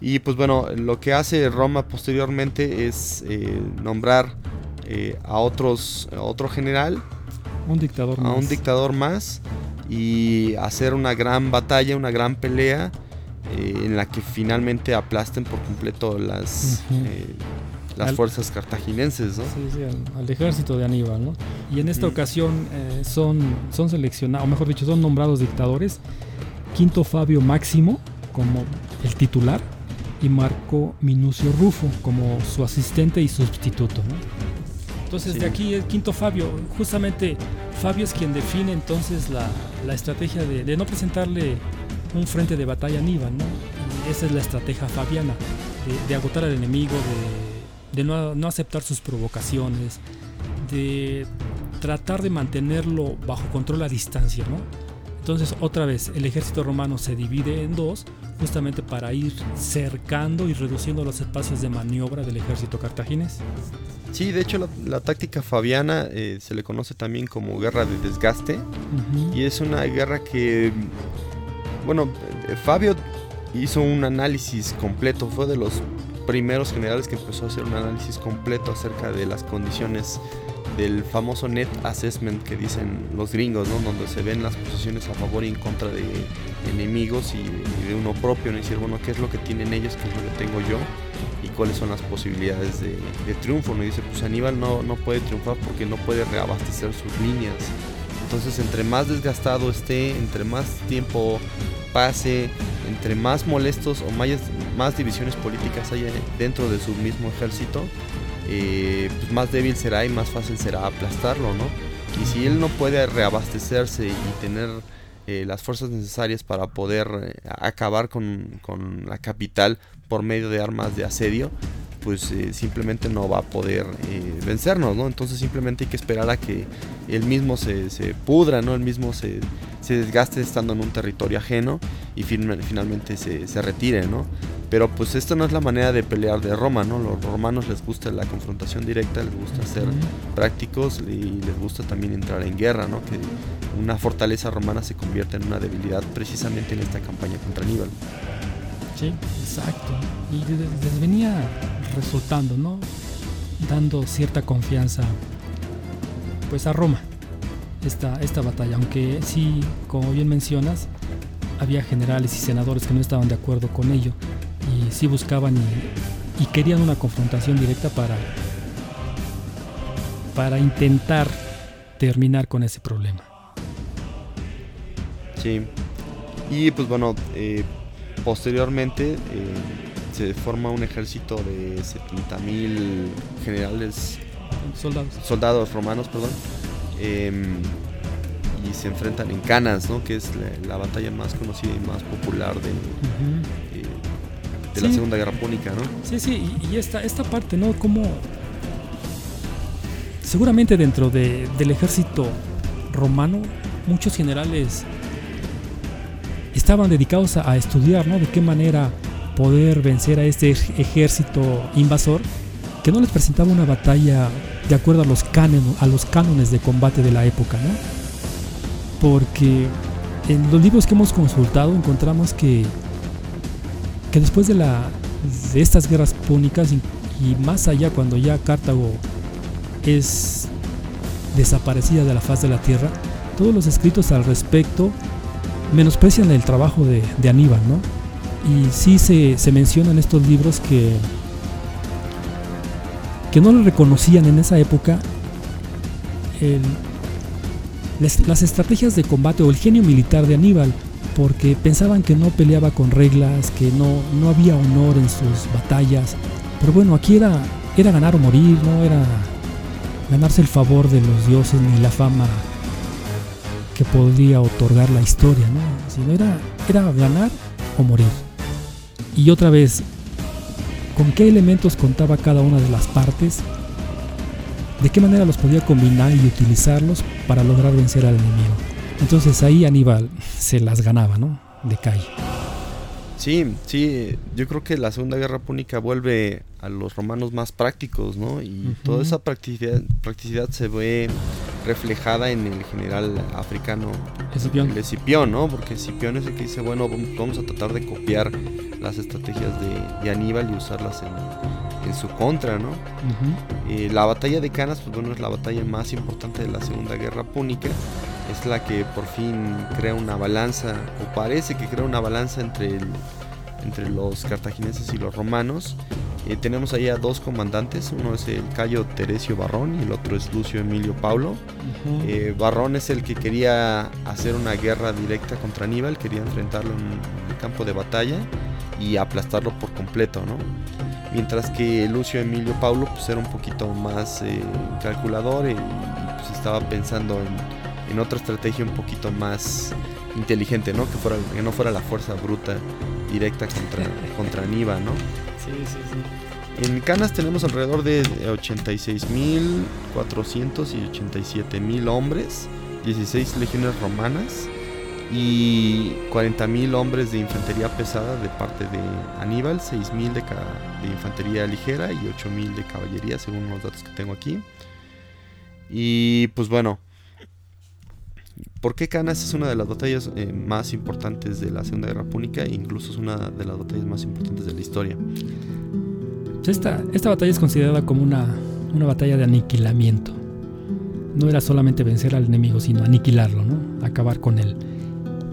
Y pues bueno, lo que hace Roma posteriormente es eh, nombrar eh, a otros a otro general, un dictador a más. un dictador más y hacer una gran batalla, una gran pelea eh, en la que finalmente aplasten por completo las uh -huh. Las al, fuerzas cartaginenses, ¿no? Sí, sí, al, al, ejército de Aníbal, ¿no? Y en esta mm. ocasión eh, son, son seleccionados, o mejor dicho, son nombrados dictadores Quinto Fabio Máximo como el titular y Marco Minucio Rufo como su asistente y sustituto, ¿no? Entonces sí. de aquí el quinto Fabio, justamente Fabio es quien define entonces la, la estrategia de, de, no presentarle un frente de batalla a Aníbal, ¿no? Esa es la estrategia fabiana, de, de agotar al enemigo, de, de no, no, aceptar sus provocaciones, de tratar de mantenerlo bajo control a distancia, ¿no? Entonces otra vez el ejército romano se divide en dos justamente para ir cercando y reduciendo los espacios de maniobra del ejército cartaginés. Sí, de hecho la, la táctica fabiana eh, se le conoce también como guerra de desgaste uh -huh. y es una guerra que, bueno, eh, Fabio hizo un análisis completo, fue de los primeros generales que empezó a hacer un análisis completo acerca de las condiciones del famoso net assessment que dicen los gringos, ¿no? donde se ven las posiciones a favor y en contra de enemigos y, de uno propio, ¿no? y decir, bueno, ¿qué es lo que tienen ellos, qué es lo que tengo yo? y cuáles son las posibilidades de, de triunfo. ¿no? Y dice, pues Aníbal no, no puede triunfar porque no puede reabastecer sus líneas. Entonces, entre más desgastado esté, entre más tiempo pase, entre más molestos o más, divisiones políticas haya dentro de su mismo ejército, eh, pues más débil será y más fácil será aplastarlo, ¿no? Y si él no puede reabastecerse y tener eh, las fuerzas necesarias para poder eh, acabar con, con, la capital por medio de armas de asedio, pues eh, simplemente no va a poder eh, vencernos, ¿no? Entonces simplemente hay que esperar a que él mismo se, se pudra, ¿no? Él mismo se, se, desgaste estando en un territorio ajeno y finalmente se, se, retire, ¿no? Pero pues esto no es la manera de pelear de Roma, ¿no? Los romanos les gusta la confrontación directa, les gusta ser prácticos y les gusta también entrar en guerra, ¿no? Que una fortaleza romana se convierte en una debilidad precisamente en esta campaña contra Aníbal. Sí, exacto. Y les venía resultando, ¿no? Dando cierta confianza pues a Roma esta, esta batalla, aunque sí, como bien mencionas, había generales y senadores que no estaban de acuerdo con ello y sí buscaban y, querían una confrontación directa para, para intentar terminar con ese problema. Sí, y pues bueno, eh, posteriormente eh, se forma un ejército de 70.000 generales soldados. soldados romanos, perdón, eh, y se enfrentan en Canas, ¿no? que es la, la, batalla más conocida y más popular de, uh -huh. eh, de sí. la Segunda Guerra Púnica. ¿no? Sí, sí, y, y esta, esta parte, ¿no? Como seguramente dentro de, del ejército romano, muchos generales estaban dedicados a, estudiar, ¿no? De qué manera poder vencer a este ejército invasor que no les presentaba una batalla de acuerdo a los, cánones, a los cánones de combate de la época, ¿no? Porque en los libros que hemos consultado encontramos que, que después de, la, de estas guerras púnicas y, y más allá cuando ya Cartago es desaparecida de la faz de la tierra, todos los escritos al respecto menosprecian el trabajo de, Aníbal, ¿no? Y sí se, se menciona en estos libros que, que no le reconocían en esa época las estrategias de combate o el genio militar de Aníbal, porque pensaban que no peleaba con reglas, que no, no había honor en sus batallas. Pero bueno, aquí era, era ganar o morir, no era ganarse el favor de los dioses ni la fama que podía otorgar la historia, ¿no? sino era, era ganar o morir. Y otra vez, ¿con qué elementos contaba cada una de las partes? ¿De qué manera los podía combinar y utilizarlos para lograr vencer al enemigo? Entonces ahí Aníbal se las ganaba, ¿no? De calle. Sí, sí, yo creo que la Segunda Guerra Púnica vuelve a los romanos más prácticos, ¿no? Y uh -huh. toda esa practicidad, practicidad se ve reflejada en el general africano Escipión. el Escipión, ¿no? Porque Escipión es el que dice, bueno, vamos a tratar de copiar las estrategias de, de Aníbal y usarlas en, en, su contra, ¿no? Uh -huh. eh, la batalla de Canas, pues bueno, es la batalla más importante de la Segunda Guerra Púnica es la que por fin crea una balanza, o parece que crea una balanza entre, el, entre los cartagineses y los romanos. Eh, tenemos ahí a dos comandantes, uno es el Cayo Teresio Barrón y el otro es Lucio Emilio Paulo. Uh -huh. eh, Barrón es el que quería hacer una guerra directa contra Aníbal, quería enfrentarlo en el campo de batalla y aplastarlo por completo, ¿no? Mientras que Lucio Emilio Paulo pues, era un poquito más eh, calculador y pues, estaba pensando en en otra estrategia un poquito más inteligente, ¿no? Que, fuera, que no fuera la fuerza bruta directa contra, contra Aníbal, ¿no? En Canas tenemos alrededor de 86.400 y 87.000 hombres, 16 legiones romanas y 40.000 hombres de infantería pesada de parte de Aníbal, 6.000 de, de infantería ligera y 8.000 de caballería, según los datos que tengo aquí. Y pues bueno, ¿Por qué Canas es una de las batallas eh, más importantes de la Segunda Guerra Púnica e incluso es una de las batallas más importantes de la historia? Esta, esta batalla es considerada como una, una batalla de aniquilamiento. No era solamente vencer al enemigo, sino aniquilarlo, ¿no? acabar con él.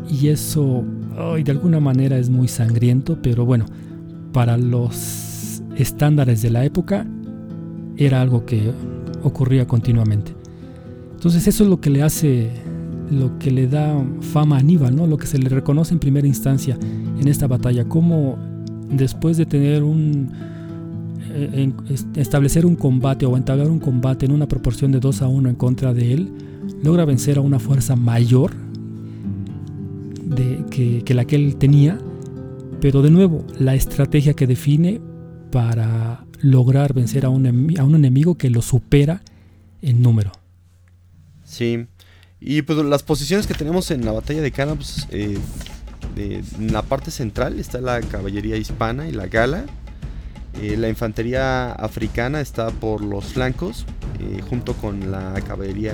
Y eso oh, de alguna manera es muy sangriento, pero bueno, para los estándares de la época era algo que ocurría continuamente. Entonces eso es lo que le hace lo que le da fama a Aníbal, ¿no? Lo que se le reconoce en primera instancia en esta batalla, cómo después de tener un eh, establecer un combate o entablar un combate en una proporción de 2 a 1 en contra de él, logra vencer a una fuerza mayor de, que, la que él tenía, pero de nuevo, la estrategia que define para lograr vencer a un, a un enemigo que lo supera en número. Sí, y pues las posiciones que tenemos en la batalla de Cana, pues, eh, en la parte central está la caballería hispana y la gala. Eh, la infantería africana está por los flancos, eh, junto con la caballería,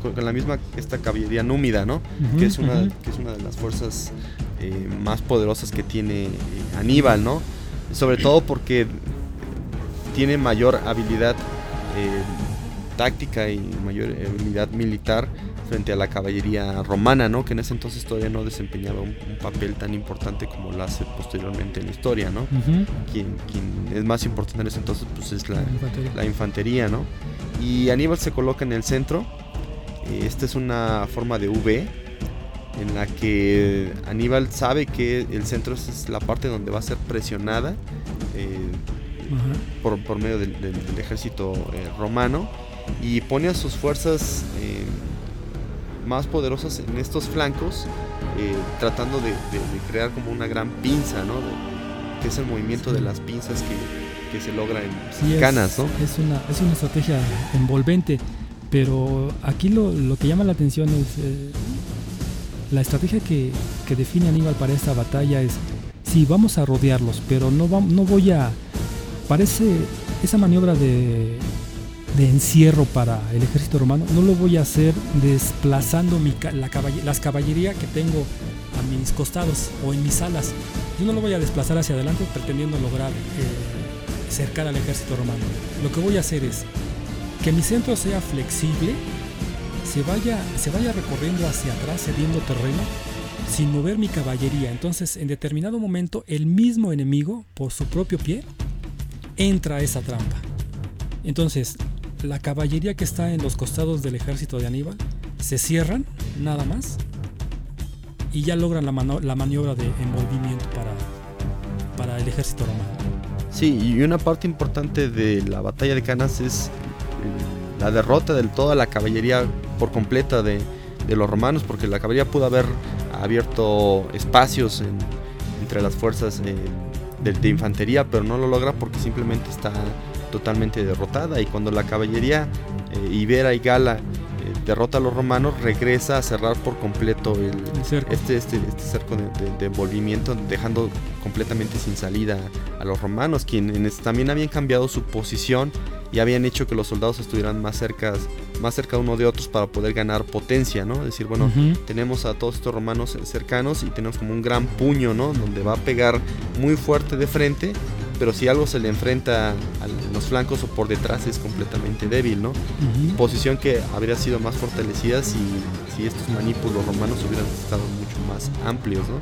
con la misma esta caballería númida, ¿no? que, es una, que es una de las fuerzas más poderosas que tiene Aníbal, ¿no? Sobre todo porque tiene mayor habilidad táctica y mayor habilidad militar frente a la caballería romana, ¿no? Que en ese entonces todavía no desempeñaba un, papel tan importante como lo hace posteriormente en la historia, ¿no? quien, es más importante en ese entonces pues es la, infantería. ¿no? Y Aníbal se coloca en el centro. Eh, esta es una forma de V en la que Aníbal sabe que el centro es la parte donde va a ser presionada eh, por, por, medio del, ejército eh, romano y pone a sus fuerzas eh, más poderosas en estos flancos, eh, tratando de, crear como una gran pinza, ¿no? que es el movimiento de las pinzas que, se logra en canas, ¿no? Es una, es una estrategia envolvente, pero aquí lo, que llama la atención es eh, la estrategia que, que, define Aníbal para esta batalla es, sí, vamos a rodearlos, pero no, no voy a... Parece esa maniobra de de encierro para el ejército romano, no lo voy a hacer desplazando la las caballería que tengo a mis costados o en mis alas. Yo no lo voy a desplazar hacia adelante pretendiendo lograr eh, cercar al ejército romano. Lo que voy a hacer es que mi centro sea flexible, se vaya, se vaya recorriendo hacia atrás, cediendo terreno, sin mover mi caballería. Entonces, en determinado momento, el mismo enemigo, por su propio pie, entra a esa trampa. Entonces, la caballería que está en los costados del ejército de Aníbal se cierran nada más y ya logran la, la maniobra de envolvimiento para, para el ejército romano. Sí, y una parte importante de la batalla de Canas es eh, la derrota de toda la caballería por completa de, los romanos, porque la caballería pudo haber abierto espacios entre las fuerzas eh, de, infantería, pero no lo logra porque simplemente está totalmente derrotada y cuando la caballería eh, Ibera y Gala eh, derrota a los romanos, regresa a cerrar por completo el, este, este, este, cerco de, envolvimiento, dejando completamente sin salida a los romanos, quienes también habían cambiado su posición y habían hecho que los soldados estuvieran más cerca, más cerca uno de otros para poder ganar potencia, ¿no? Es decir, bueno, tenemos a todos estos romanos cercanos y tenemos como un gran puño, ¿no? Donde va a pegar muy fuerte de frente pero si algo se le enfrenta a los flancos o por detrás es completamente débil, ¿no? Posición que habría sido más fortalecida si, si estos manípulos romanos hubieran estado mucho más amplios, ¿no?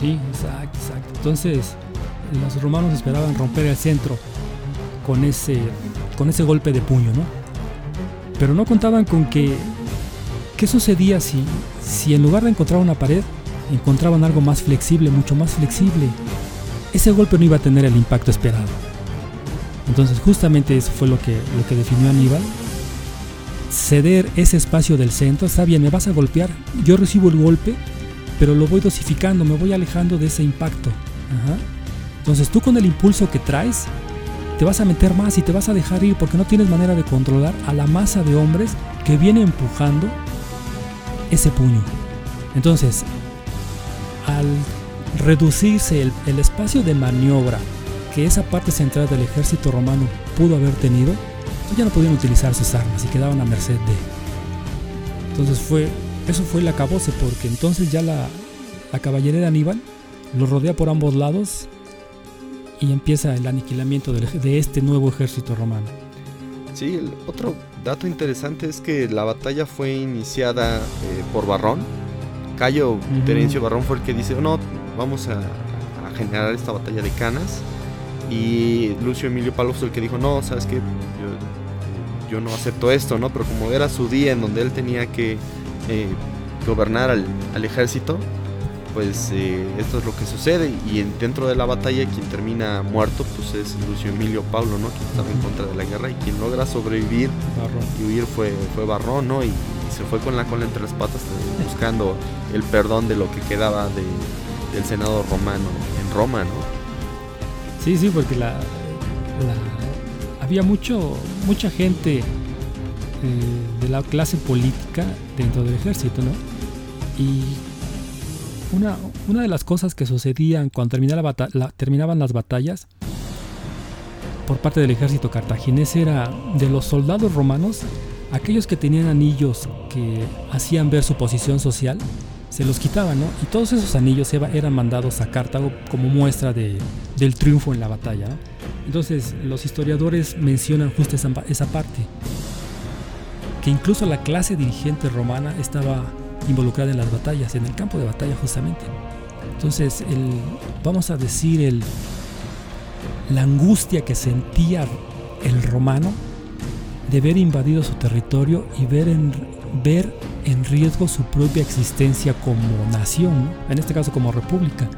Sí, exacto, exacto. Entonces, los romanos esperaban romper el centro con ese, con ese golpe de puño, ¿no? Pero no contaban con que, ¿qué sucedía si, si en lugar de encontrar una pared, encontraban algo más flexible, mucho más flexible? Ese golpe no iba a tener el impacto esperado. Entonces justamente eso fue lo que, lo que definió Aníbal. Ceder ese espacio del centro, está bien, me vas a golpear, yo recibo el golpe, pero lo voy dosificando, me voy alejando de ese impacto. Entonces tú con el impulso que traes, te vas a meter más y te vas a dejar ir porque no tienes manera de controlar a la masa de hombres que viene empujando ese puño. Entonces, al reducirse el, espacio de maniobra que esa parte central del ejército romano pudo haber tenido, pues ya no podían utilizar sus armas y quedaban a merced de. Entonces fue, eso fue el acabose, porque entonces ya la, la caballería de Aníbal lo rodea por ambos lados y empieza el aniquilamiento de, este nuevo ejército romano. Sí, el otro dato interesante es que la batalla fue iniciada eh, por Barrón. Cayo Terencio Barrón fue el que dice, no, vamos a, generar esta batalla de canas. Y Lucio Emilio Palos el que dijo, no, sabes que yo no acepto esto, ¿no? Pero como era su día en donde él tenía que eh, gobernar al, al, ejército, pues eh, esto es lo que sucede y dentro de la batalla quien termina muerto pues es Lucio Emilio Paulo, ¿no? Quien estaba en contra de la guerra y quien logra sobrevivir y huir fue, fue Barrón, ¿no? Y, se fue con la cola entre las patas buscando el perdón de lo que quedaba de, del Senado romano en Roma, ¿no? Sí, sí, porque la, había mucho, mucha gente eh, de la clase política dentro del ejército, ¿no? Y una, una de las cosas que sucedían cuando terminaban las batallas por parte del ejército cartaginés era de los soldados romanos, aquellos que tenían anillos que hacían ver su posición social, se los quitaban, ¿no? Y todos esos anillos eran mandados a Cartago como muestra de, del triunfo en la batalla. Entonces, los historiadores mencionan justo esa, esa parte, que incluso la clase dirigente romana estaba involucrada en las batallas, en el campo de batalla justamente. Entonces, el, vamos a decir, el, la angustia que sentía el romano de ver invadido su territorio y ver en, ver en riesgo su propia existencia como nación, en este caso como república.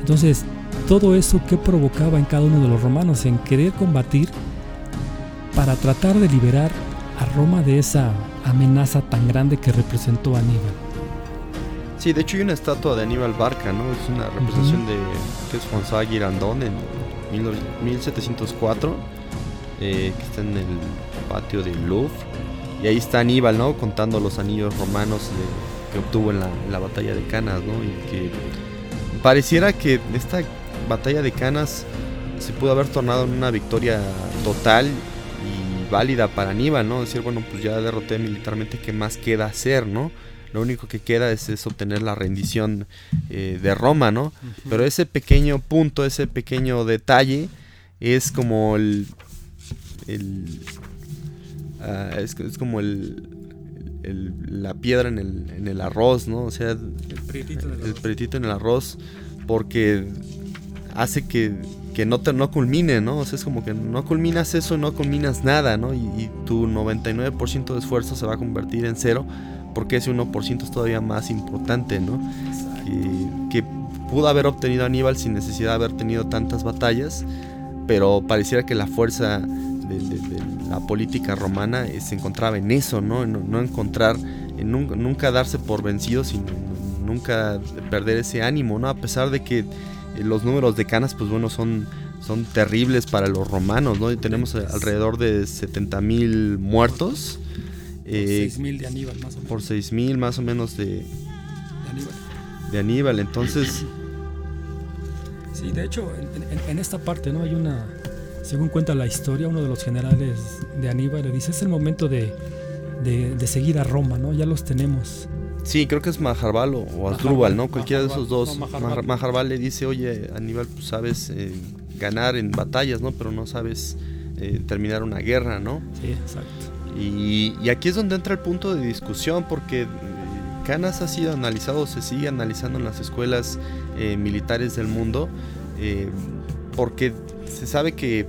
Entonces, todo eso que provocaba en cada uno de los romanos en querer combatir para tratar de liberar a Roma de esa amenaza tan grande que representó Aníbal. Sí, de hecho hay una estatua de Aníbal Barca, ¿no? Es una representación de que es François Girandon en 1704, eh, que está en el patio del Louvre. Y ahí está Aníbal, ¿no? Contando los anillos romanos que obtuvo en la, batalla de Canas, ¿no? Y que pareciera que esta batalla de Canas se pudo haber tornado en una victoria total y válida para Aníbal, ¿no? Decir, bueno, pues ya derroté militarmente, ¿qué más queda hacer, ¿no? lo único que queda es, obtener la rendición eh, de Roma, ¿no? Pero ese pequeño punto, ese pequeño detalle es como el... Ah, es, como el, la piedra en el, en el arroz, ¿no? O sea, el prietito en el, arroz, porque hace que, no, te, no culmine, ¿no? O sea, es como que no culminas eso, no culminas nada, ¿no? Y, y tu 99% de esfuerzo se va a convertir en cero porque ese 1% es todavía más importante, ¿no? Que, pudo haber obtenido Aníbal sin necesidad de haber tenido tantas batallas, pero pareciera que la fuerza de, la política romana eh, se encontraba en eso, ¿no? No, encontrar, en nunca, darse por vencido, sino nunca perder ese ánimo, ¿no? A pesar de que eh, los números de canas, pues bueno, son, son terribles para los romanos, ¿no? Y tenemos alrededor de 70.000 muertos eh, 6.000 de Aníbal, más o menos. Por 6.000 más o menos de, de Aníbal. entonces... Sí, de hecho, en, esta parte, ¿no? Hay una, según cuenta la historia, uno de los generales de Aníbal le dice, es el momento de, de, seguir a Roma, ¿no? Ya los tenemos. Sí, creo que es Majarbal o, Asdrúbal, ¿no? Cualquiera de esos dos. Majarbal. le dice, oye, Aníbal, pues sabes eh, ganar en batallas, ¿no? Pero no sabes eh, terminar una guerra, ¿no? Sí, exacto. Y, aquí es donde entra el punto de discusión, porque eh, Canas ha sido analizado, se sigue analizando en las escuelas eh, militares del mundo, porque se sabe que,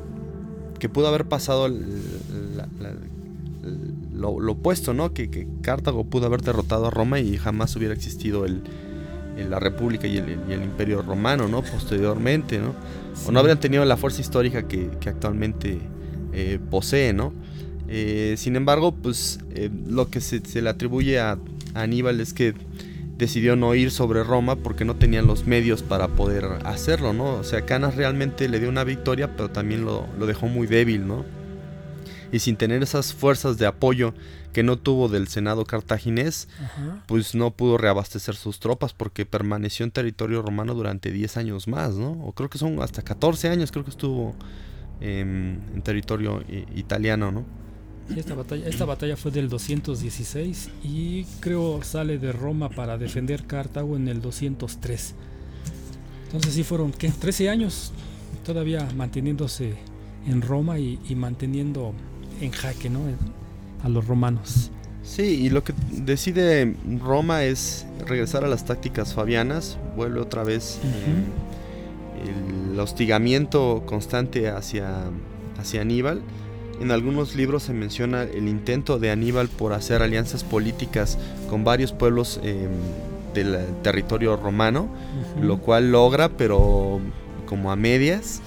pudo haber pasado lo, opuesto, ¿no? Que, Cartago pudo haber derrotado a Roma y jamás hubiera existido el, la República y el, Imperio Romano, ¿no? Posteriormente, ¿no? O no habrían tenido la fuerza histórica que, actualmente posee, ¿no? Eh, sin embargo, pues eh, lo que se, le atribuye a, Aníbal es que decidió no ir sobre Roma porque no tenían los medios para poder hacerlo, ¿no? O sea, Canas realmente le dio una victoria, pero también lo, dejó muy débil, ¿no? Y sin tener esas fuerzas de apoyo que no tuvo del Senado cartaginés, pues no pudo reabastecer sus tropas porque permaneció en territorio romano durante 10 años más, ¿no? O creo que son hasta 14 años, creo que estuvo en territorio italiano, ¿no? Esta batalla, esta batalla fue del 216 y creo sale de Roma para defender Cartago en el 203. Entonces sí fueron, ¿qué? 13 años todavía manteniéndose en Roma y, manteniendo en jaque ¿no? a los romanos. Sí, y lo que decide Roma es regresar a las tácticas fabianas, vuelve otra vez el hostigamiento constante hacia, hacia Aníbal en algunos libros se menciona el intento de Aníbal por hacer alianzas políticas con varios pueblos em, del territorio romano, lo cual logra, pero como a medias,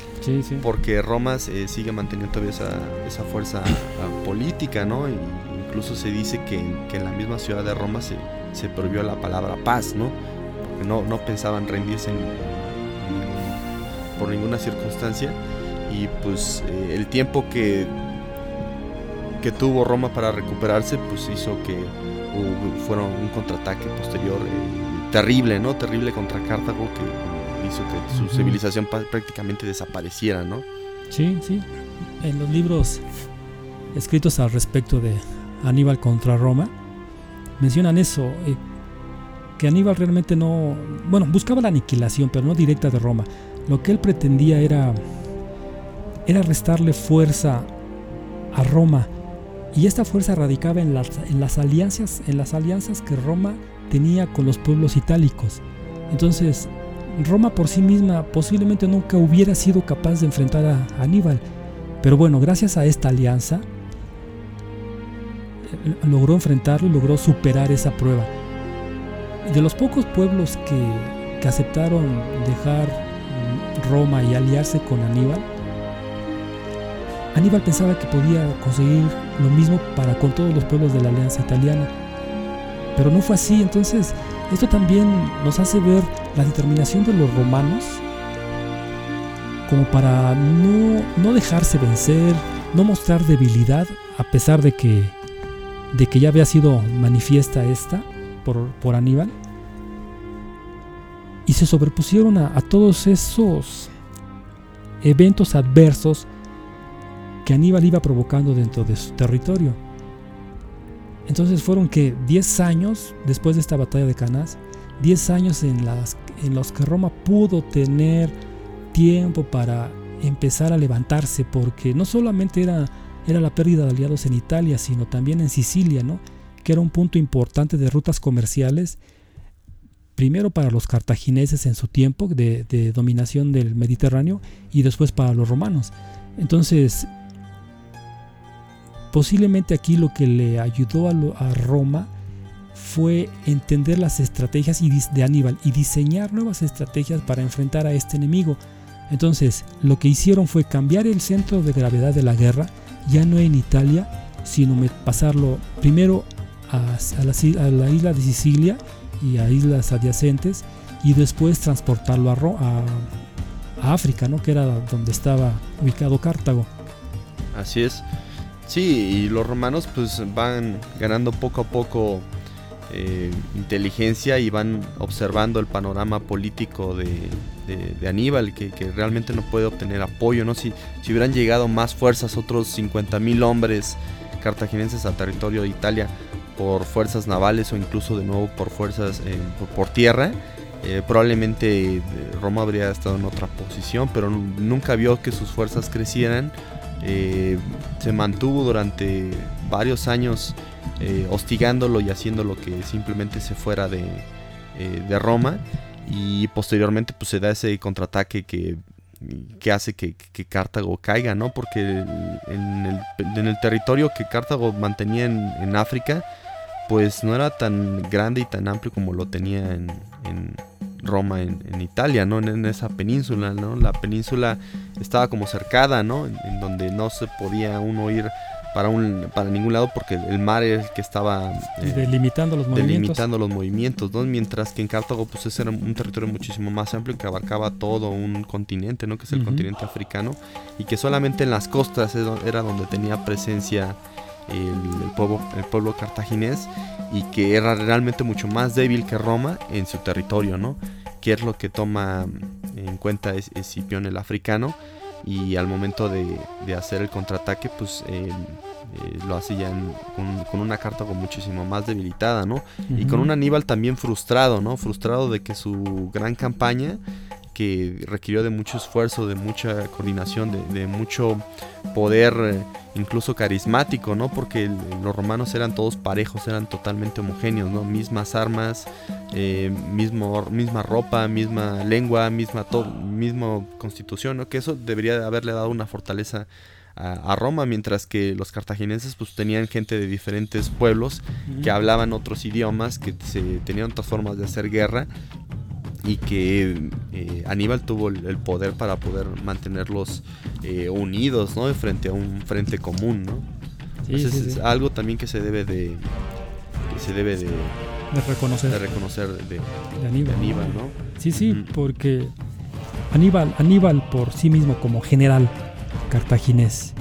porque Roma sigue manteniendo todavía esa, fuerza ah, política, ¿no? incluso se dice que, en la misma ciudad de Roma se, se prohibió la palabra paz, ¿no? Porque no, no pensaban rendirse por ninguna circunstancia y pues eh, el tiempo que que tuvo Roma para recuperarse pues hizo que fuera un contraataque posterior eh, terrible no terrible contra Cartago que hizo que su civilización prácticamente desapareciera no sí sí. En los libros escritos al respecto de Aníbal contra Roma mencionan eso eh, que Aníbal realmente no bueno buscaba la aniquilación pero no directa de Roma. Lo que él pretendía era era restarle fuerza a Roma y esta fuerza radicaba en las, en las alianzas en las alianzas que Roma tenía con los pueblos itálicos. Entonces, Roma por sí misma posiblemente nunca hubiera sido capaz de enfrentar a Aníbal, pero bueno, gracias a esta alianza logró enfrentarlo y logró superar esa prueba. De los pocos pueblos que, que aceptaron dejar Roma y aliarse con Aníbal, Aníbal pensaba que podía conseguir lo mismo para con todos los pueblos de la Alianza Italiana. Pero no fue así, entonces esto también nos hace ver la determinación de los romanos como para no, dejarse vencer, no mostrar debilidad, a pesar de que, de que ya había sido manifiesta esta por, por Aníbal. Y se sobrepusieron a, a todos esos eventos adversos que Aníbal iba provocando dentro de su territorio. Entonces fueron que 10 años después de esta batalla de Canas, 10 años en, los que Roma pudo tener tiempo para empezar a levantarse, porque no solamente era, era la pérdida de aliados en Italia, sino también en Sicilia, ¿no? que era un punto importante de rutas comerciales, primero para los cartagineses en su tiempo de, de dominación del Mediterráneo y después para los romanos. Entonces, Posiblemente aquí lo que le ayudó a, Roma fue entender las estrategias de Aníbal y diseñar nuevas estrategias para enfrentar a este enemigo. Entonces, lo que hicieron fue cambiar el centro de gravedad de la guerra, ya no en Italia, sino pasarlo primero a, la, isla de Sicilia y a islas adyacentes, y después transportarlo a, a África, ¿no? que era donde estaba ubicado Cartago. Así es. Sí, y los romanos pues van ganando poco a poco eh, inteligencia y van observando el panorama político de, Aníbal, que, realmente no puede obtener apoyo, ¿no? Si, si hubieran llegado más fuerzas, otros 50.000 hombres cartagineses al territorio de Italia por fuerzas navales o incluso de nuevo por fuerzas eh, por, tierra, eh, probablemente Roma habría estado en otra posición, pero nunca vio que sus fuerzas crecieran eh, se mantuvo durante varios años eh, hostigándolo y haciendo lo que simplemente se fuera de, eh, Roma y posteriormente pues se da ese contraataque que, que hace que, Cartago caiga, ¿no? Porque en el, territorio que Cartago mantenía en, África pues no era tan grande y tan amplio como lo tenía en Roma en, Italia, ¿no? En, esa península, ¿no? La península estaba como cercada, ¿no? En, donde no se podía uno ir para un para ningún lado porque el mar es el que estaba eh, delimitando los movimientos delimitando los movimientos ¿no? mientras que en Cartago pues ese era un territorio muchísimo más amplio que abarcaba todo un continente no que es el continente africano y que solamente en las costas era donde tenía presencia el, pueblo, el pueblo cartaginés y que era realmente mucho más débil que Roma en su territorio, ¿no? Que es lo que toma en cuenta Escipión el africano y al momento de, hacer el contraataque pues eh, eh, lo hace ya con, una carta con muchísimo más debilitada, ¿no? Y con un Aníbal también frustrado, ¿no? Frustrado de que su gran campaña que requirió de mucho esfuerzo, de mucha coordinación, de, mucho poder, eh, incluso carismático, ¿no? Porque los romanos eran todos parejos, eran totalmente homogéneos, ¿no? Mismas armas, eh, mismo, misma ropa, misma lengua, misma, misma constitución, ¿no? Que eso debería haberle dado una fortaleza a, Roma, mientras que los cartagineses pues tenían gente de diferentes pueblos que hablaban otros idiomas, que se, tenían otras formas de hacer guerra y que eh, Aníbal tuvo el, poder para poder mantenerlos eh, unidos, ¿no? Frente a un frente común, ¿no? Entonces es algo también que se debe de que se debe de, reconocer de reconocer de, Aníbal, ¿no? Sí, sí, porque Aníbal, Aníbal por sí mismo como general cartaginés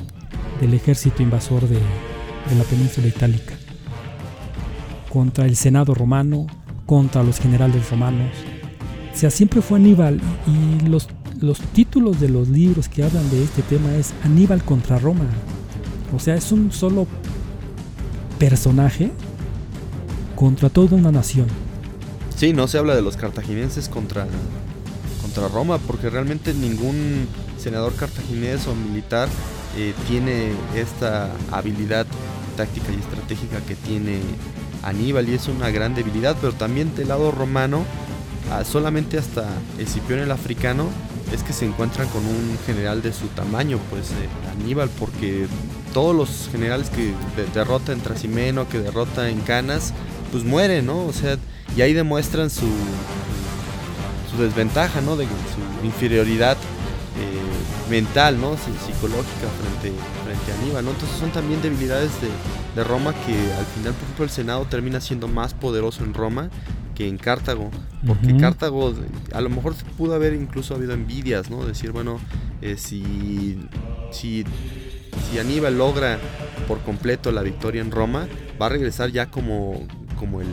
del ejército invasor de, de la península itálica contra el senado romano, contra los generales romanos, sea, siempre fue Aníbal y los, los títulos de los libros que hablan de este tema es Aníbal contra Roma. O sea, es un solo personaje contra toda una nación. Sí, no se habla de los cartagineses contra, contra Roma, porque realmente ningún senador cartaginés o militar eh, tiene esta habilidad táctica y estratégica que tiene Aníbal y es una gran debilidad, pero también del lado romano solamente hasta Escipión el africano es que se encuentran con un general de su tamaño, pues eh, Aníbal, porque todos los generales que derrota en Trasimeno, que derrota en Canas, pues mueren, ¿no? O sea, y ahí demuestran su, desventaja, ¿no? De su inferioridad eh, mental, ¿no? Psicológica frente, frente a Aníbal, ¿no? Entonces son también debilidades de, de Roma que al final, por ejemplo, el Senado termina siendo más poderoso en Roma en Cartago, porque Cartago a lo mejor pudo haber incluso habido envidias, ¿no? Decir, bueno, eh, si, si, si Aníbal logra por completo la victoria en Roma, va a regresar ya como, como el,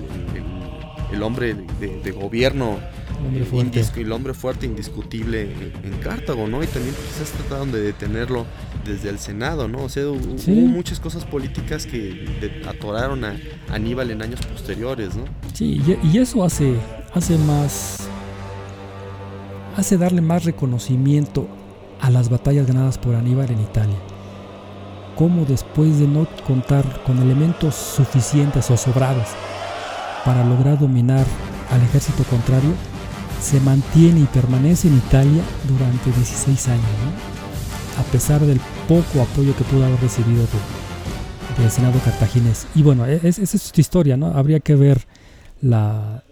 el, hombre de, de gobierno el hombre fuerte indiscutible en, Cartago, ¿no? Y también quizás trataron de detenerlo desde el Senado, ¿no? O sea, hubo, muchas cosas políticas que atoraron a Aníbal en años posteriores, ¿no? Sí, y, eso hace, hace más... hace darle más reconocimiento a las batallas ganadas por Aníbal en Italia. Cómo después de no contar con elementos suficientes o sobrados para lograr dominar al ejército contrario, se mantiene y permanece en Italia durante 16 años, a pesar del poco apoyo que pudo haber recibido del Senado cartaginés. Y bueno, e-, esa es su historia, ¿no? Habría que ver la,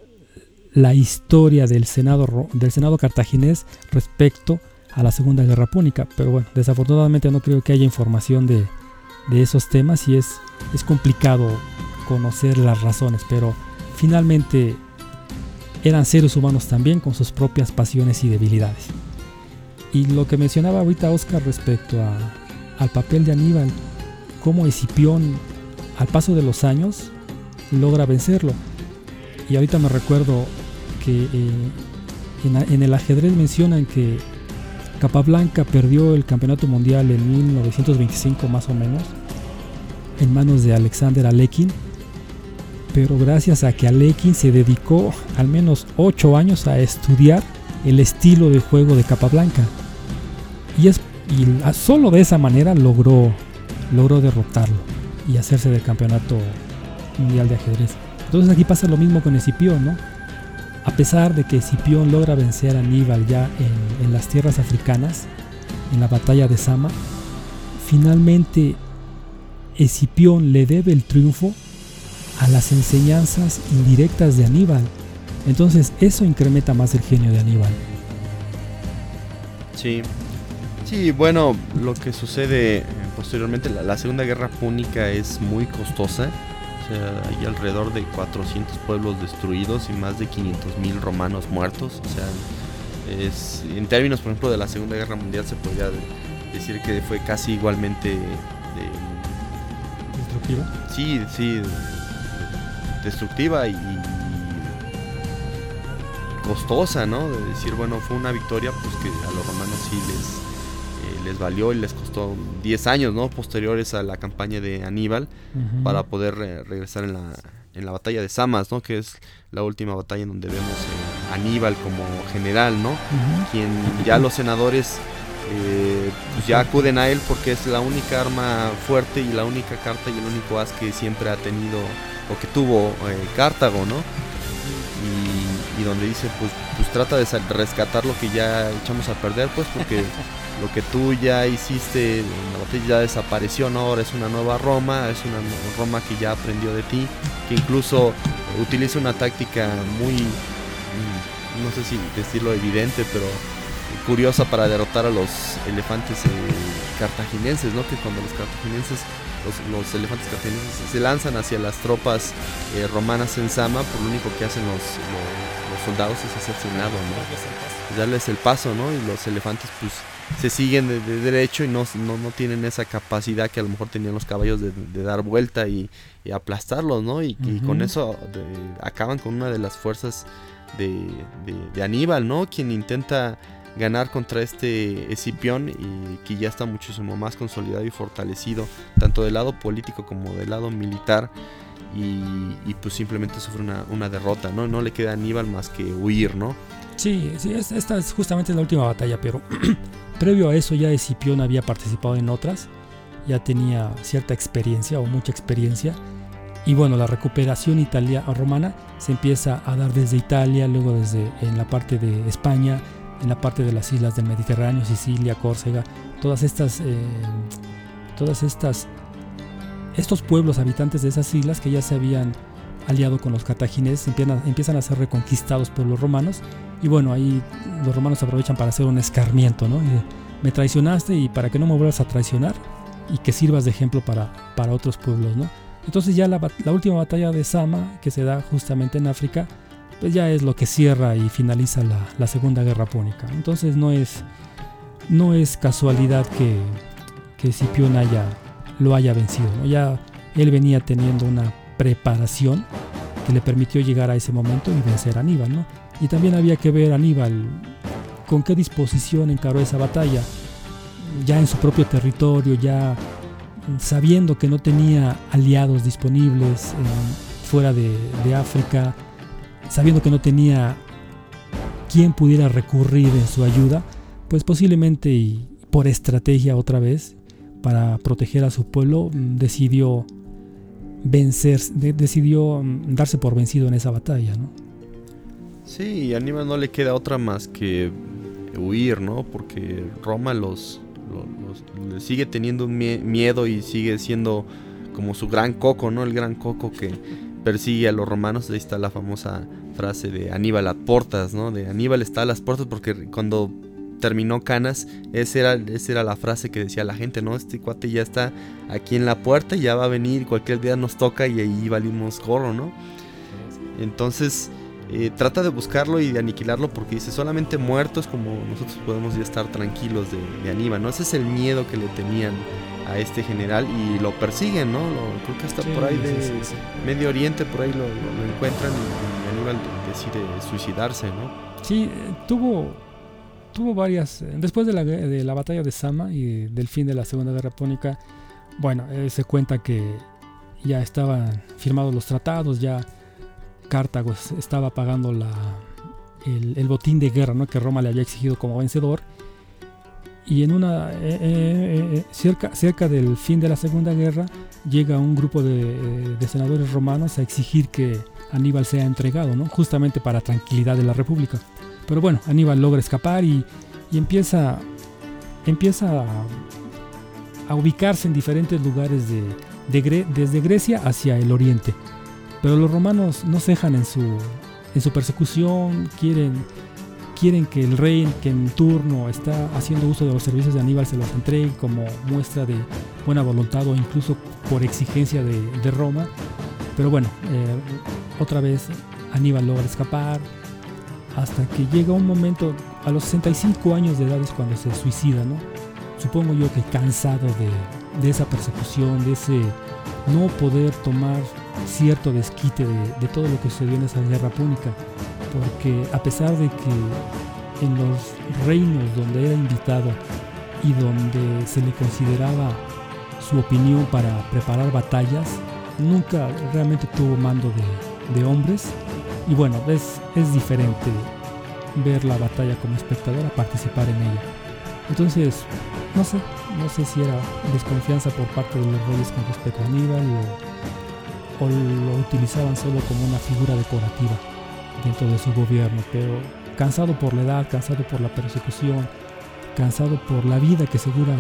la historia del Senado, del Senado cartaginés respecto a la Segunda Guerra Púnica. Pero bueno, desafortunadamente no creo que haya información de, de esos temas y es, es complicado conocer las razones, pero finalmente eran seres humanos también con sus propias pasiones y debilidades. Y lo que mencionaba ahorita Oscar respecto al papel de Aníbal, cómo Escipión al paso de los años logra vencerlo. Y ahorita me recuerdo que eh, en, el ajedrez mencionan que Capablanca perdió el campeonato mundial en 1925 más o menos en manos de Alexander Alekhine pero gracias a que Alekin se dedicó al menos 8 años a estudiar el estilo de juego de Capablanca. Y, es, y solo de esa manera logró, logró derrotarlo y hacerse del campeonato mundial de ajedrez. Entonces aquí pasa lo mismo con Escipión, ¿no? A pesar de que Escipión logra vencer a Aníbal ya en, en las tierras africanas, en la batalla de Sama, finalmente Escipión le debe el triunfo a las enseñanzas indirectas de Aníbal. Entonces eso incrementa más el genio de Aníbal. Sí, sí, bueno, lo que sucede eh, posteriormente, la, Segunda Guerra Púnica es muy costosa. O sea, hay alrededor de 400 pueblos destruidos y más de 500 mil romanos muertos. O sea, es, en términos, por ejemplo, de la Segunda Guerra Mundial se podría decir que fue casi igualmente... ¿Destructiva? Sí, sí, destructiva y costosa, ¿no? De decir, bueno, fue una victoria pues que a los romanos sí les, eh, les valió y les costó 10 años, ¿no? Posteriores a la campaña de Aníbal para poder regresar en la, en la batalla de Samas, ¿no? Que es la última batalla en donde vemos a Aníbal como general, ¿no? Quien ya los senadores eh, pues ya acuden a él porque es la única arma fuerte y la única carta y el único as que siempre ha tenido o que tuvo eh, Cartago, ¿no? Y, donde dice, pues, pues trata de rescatar lo que ya echamos a perder, pues porque lo que tú ya hiciste en la batalla ya desapareció, ¿no? Ahora es una nueva Roma, es una Roma que ya aprendió de ti, que incluso utiliza una táctica muy, mm, no sé si decirlo evidente, pero curiosa para derrotar a los elefantes eh, cartagineses, ¿no? Que cuando los cartagineses, los, elefantes cartagineses se lanzan hacia las tropas eh, romanas en Sama, por lo único que hacen los, soldados es hacerse un lado, ¿no? Darles el paso, ¿no? Y los elefantes pues se siguen de, derecho y no, no, tienen esa capacidad que a lo mejor tenían los caballos de, dar vuelta y, aplastarlos, ¿no? Y, con eso acaban con una de las fuerzas de, de, Aníbal, ¿no? Quien intenta ganar contra este Escipión y que ya está muchísimo más consolidado y fortalecido, tanto del lado político como del lado militar. Y, pues simplemente sufre una, derrota, ¿no? No le queda a Aníbal más que huir, ¿no? Sí, sí, esta es justamente la última batalla, pero previo a eso ya Escipión había participado en otras, ya tenía cierta experiencia o mucha experiencia. Y bueno, la recuperación italiana romana se empieza a dar desde Italia, luego desde en la parte de España, en la parte de las islas del Mediterráneo, Sicilia, Córcega, todas estas, eh, todas estas, estos pueblos habitantes de esas islas que ya se habían aliado con los cartagineses empiezan, empiezan a ser reconquistados por los romanos y bueno, ahí los romanos aprovechan para hacer un escarmiento, ¿no? me traicionaste y para que no me vuelvas a traicionar y que sirvas de ejemplo para, para otros pueblos, ¿no? Entonces ya la, la última batalla de Sama, que se da justamente en África, pues ya es lo que cierra y finaliza la, Segunda Guerra Púnica. Entonces no es, no es casualidad que, que Scipión haya, lo haya vencido. Ya él venía teniendo una preparación que le permitió llegar a ese momento y vencer a Aníbal. ¿no? Y también había que ver a Aníbal con qué disposición encaró esa batalla, ya en su propio territorio, ya sabiendo que no tenía aliados disponibles fuera de, de África, sabiendo que no tenía quien pudiera recurrir en su ayuda, pues posiblemente y por estrategia otra vez, para proteger a su pueblo, mm, decidió vencer, decidió mm, darse por vencido en esa batalla, ¿no? Sí, a Aníbal no le queda otra más que huir, ¿no? Porque Roma los, sigue teniendo un miedo y sigue siendo como su gran coco, ¿no? El gran coco que persigue a los romanos. Ahí está la famosa frase de Aníbal a portas, ¿no? De Aníbal está a las puertas porque cuando terminó Canas, esa era, esa era la frase que decía la gente, ¿no? Este cuate ya está aquí en la puerta, ya va a venir, cualquier día nos toca y ahí valimos gorro, ¿no? Entonces eh, trata de buscarlo y de aniquilarlo porque dice, solamente muertos como nosotros podemos ya estar tranquilos de, de Aníbal, ¿no? Ese es el miedo que le tenían a este general y lo persiguen, ¿no? Lo, creo que hasta por ahí de Medio Oriente, por ahí lo, encuentran y, Aníbal decide suicidarse, ¿no? Sí, tuvo, tuvo varias. Después de la, de la batalla de Sama y del fin de la Segunda Guerra Púnica, bueno, eh, se cuenta que ya estaban firmados los tratados, ya Cartago estaba pagando la, el, botín de guerra ¿no? que Roma le había exigido como vencedor y en una eh, eh, eh, cerca, cerca del fin de la Segunda Guerra llega un grupo de, senadores romanos a exigir que Aníbal sea entregado, ¿no? justamente para tranquilidad de la República. Pero bueno, Aníbal logra escapar y, empieza, empieza a, ubicarse en diferentes lugares de, desde Grecia hacia el oriente. Pero los romanos no cejan en su, en su persecución, quieren quieren que el rey que en turno está haciendo uso de los servicios de Aníbal se los entregue como muestra de buena voluntad o incluso por exigencia de, Roma. Pero bueno, eh, otra vez Aníbal logra escapar hasta que llega un momento, a los 65 años de edad es cuando se suicida, ¿no? Supongo yo que cansado de, de esa persecución, de ese no poder tomar cierto desquite de, de todo lo que sucedió en esa guerra púnica porque a pesar de que en los reinos donde era invitado y donde se le consideraba su opinión para preparar batallas, nunca realmente tuvo mando de, hombres. Y bueno, es, es diferente ver la batalla como espectador participar en ella. Entonces, no sé, no sé si era desconfianza por parte de los reyes con respecto a Aníbal o lo utilizaban solo como una figura decorativa dentro de su gobierno, pero cansado por la edad, cansado por la persecución, cansado por la vida que segura,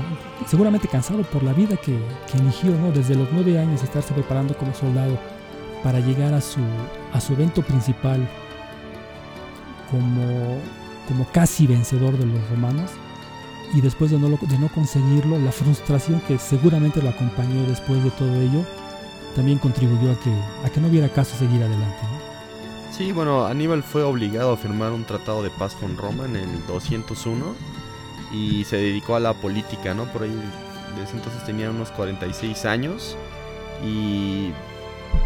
seguramente cansado por la vida que, que eligió, ¿no? Desde los nueve años estarse preparando como soldado para llegar a su, a su evento principal como, como casi vencedor de los romanos y después de no, de no conseguirlo, la frustración que seguramente lo acompañó después de todo ello, también contribuyó a que, a que no hubiera caso seguir adelante. Sí, bueno, Aníbal fue obligado a firmar un tratado de paz con Roma en el 201 y se dedicó a la política, ¿no? Por ahí, desde entonces tenía unos 46 años y,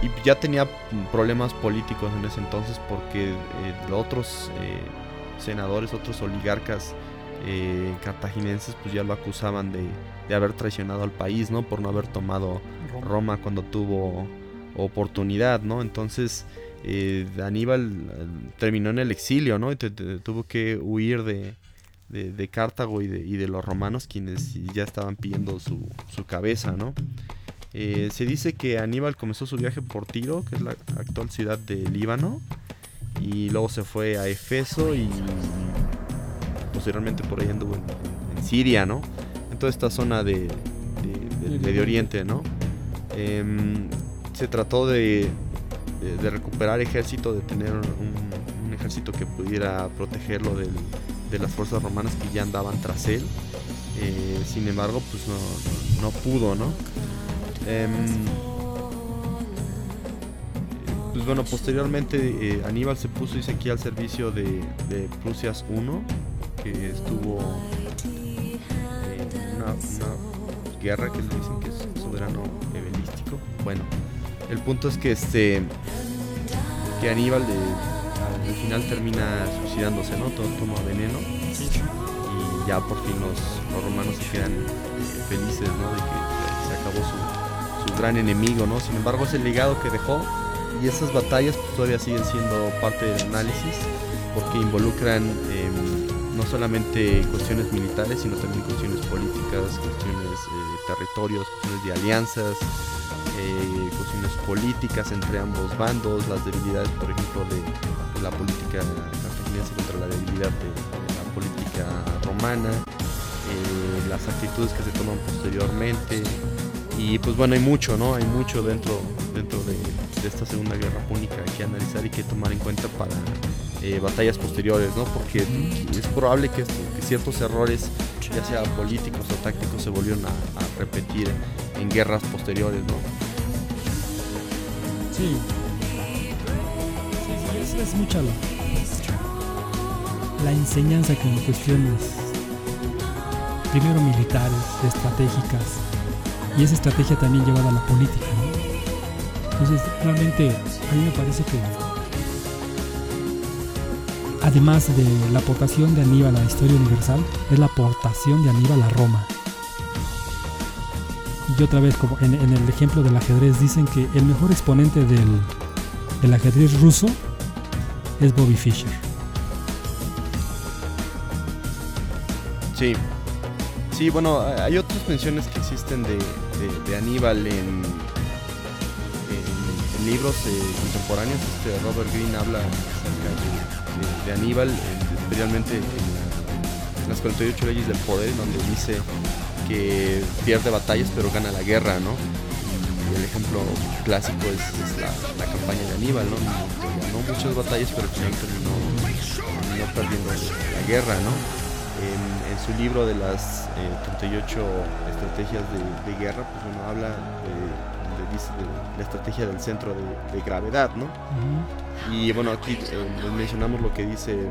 y ya tenía problemas políticos en ese entonces porque eh, otros eh, senadores, otros oligarcas eh, cartaginenses pues ya lo acusaban de, de, haber traicionado al país, ¿no? Por no haber tomado Roma, cuando tuvo oportunidad, ¿no? Entonces eh, Aníbal eh, terminó en el exilio, ¿no? Y te, te, tuvo que huir de, de, de Cartago y de, y de, los romanos quienes ya estaban pidiendo su, su cabeza, ¿no? Eh, se dice que Aníbal comenzó su viaje por Tiro, que es la actual ciudad de Líbano, y luego se fue a Efeso y posteriormente por ahí anduvo en, en, Siria, ¿no? En toda esta zona de, de del Medio Oriente, ¿no? Eh, se trató de, recuperar ejército, de tener un, un ejército que pudiera protegerlo del, de las fuerzas romanas que ya andaban tras él. Eh, sin embargo, pues no, no, no pudo, ¿no? Eh, pues bueno, posteriormente eh, Aníbal se puso, dice aquí, al servicio de, de Prusias I, que estuvo en una, guerra que le dicen que es soberano hebelístico. Bueno, el punto es que este que Aníbal al final termina suicidándose, ¿no? Todo toma veneno y ya por fin los, los romanos se quedan eh, felices, ¿no? De que se acabó su, su gran enemigo, ¿no? Sin embargo, es el legado que dejó y esas batallas pues, todavía siguen siendo parte del análisis porque involucran eh, no solamente cuestiones militares sino también cuestiones políticas, cuestiones eh, territorios, cuestiones de alianzas, eh, cuestiones políticas entre ambos bandos, las debilidades por ejemplo de, de la política cartaginense contra la debilidad de, de la política romana, eh, las actitudes que se toman posteriormente y pues bueno hay mucho, ¿no? Hay mucho dentro, dentro de de esta Segunda Guerra Púnica que analizar y que tomar en cuenta para eh, batallas posteriores, ¿no? Porque es probable que, ciertos errores, ya sea políticos o tácticos, se volvieron a, repetir en guerras posteriores, ¿no? Sí. Es, mucha la, la enseñanza que cuestiones, primero militares, estratégicas, y esa estrategia también llevada a la política, ¿no? Entonces, realmente a mí me parece que además de la aportación de Aníbal a la historia universal, es la aportación de Aníbal a Roma. Y otra vez, como en, en el ejemplo del ajedrez, dicen que el mejor exponente del, del ajedrez ruso es Bobby Fischer. Sí. Sí, bueno, hay otras menciones que existen de, de, Aníbal en, libros eh, contemporáneos, este Robert Greene habla acerca de, de, Aníbal, eh, especialmente en, las 48 leyes del poder, donde dice que pierde batallas pero gana la guerra, ¿no? Y el ejemplo clásico es, la, campaña de Aníbal, ¿no? Ganó muchas batallas pero al final terminó, perdiendo la guerra, ¿no? En, su libro de las eh, 38 estrategias de, de, guerra, pues uno habla de dice de la estrategia del centro de, de gravedad, ¿no? Uh -huh. Y bueno, aquí eh, mencionamos lo que dice eh,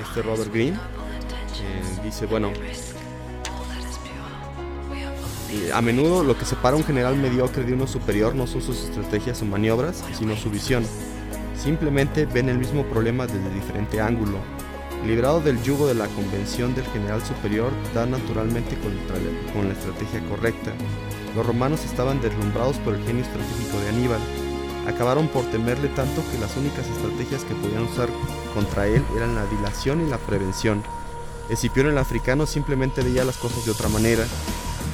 este Robert Greene. Eh, dice, bueno, a menudo lo que separa a un general mediocre de uno superior no son sus estrategias o maniobras, sino su visión. Simplemente ven el mismo problema desde diferente ángulo. Librado del yugo de la convención del general superior, da naturalmente contra, con la estrategia correcta. Los romanos estaban deslumbrados por el genio estratégico de Aníbal. Acabaron por temerle tanto que las únicas estrategias que podían usar contra él eran la dilación y la prevención. Escipión el africano simplemente veía las cosas de otra manera.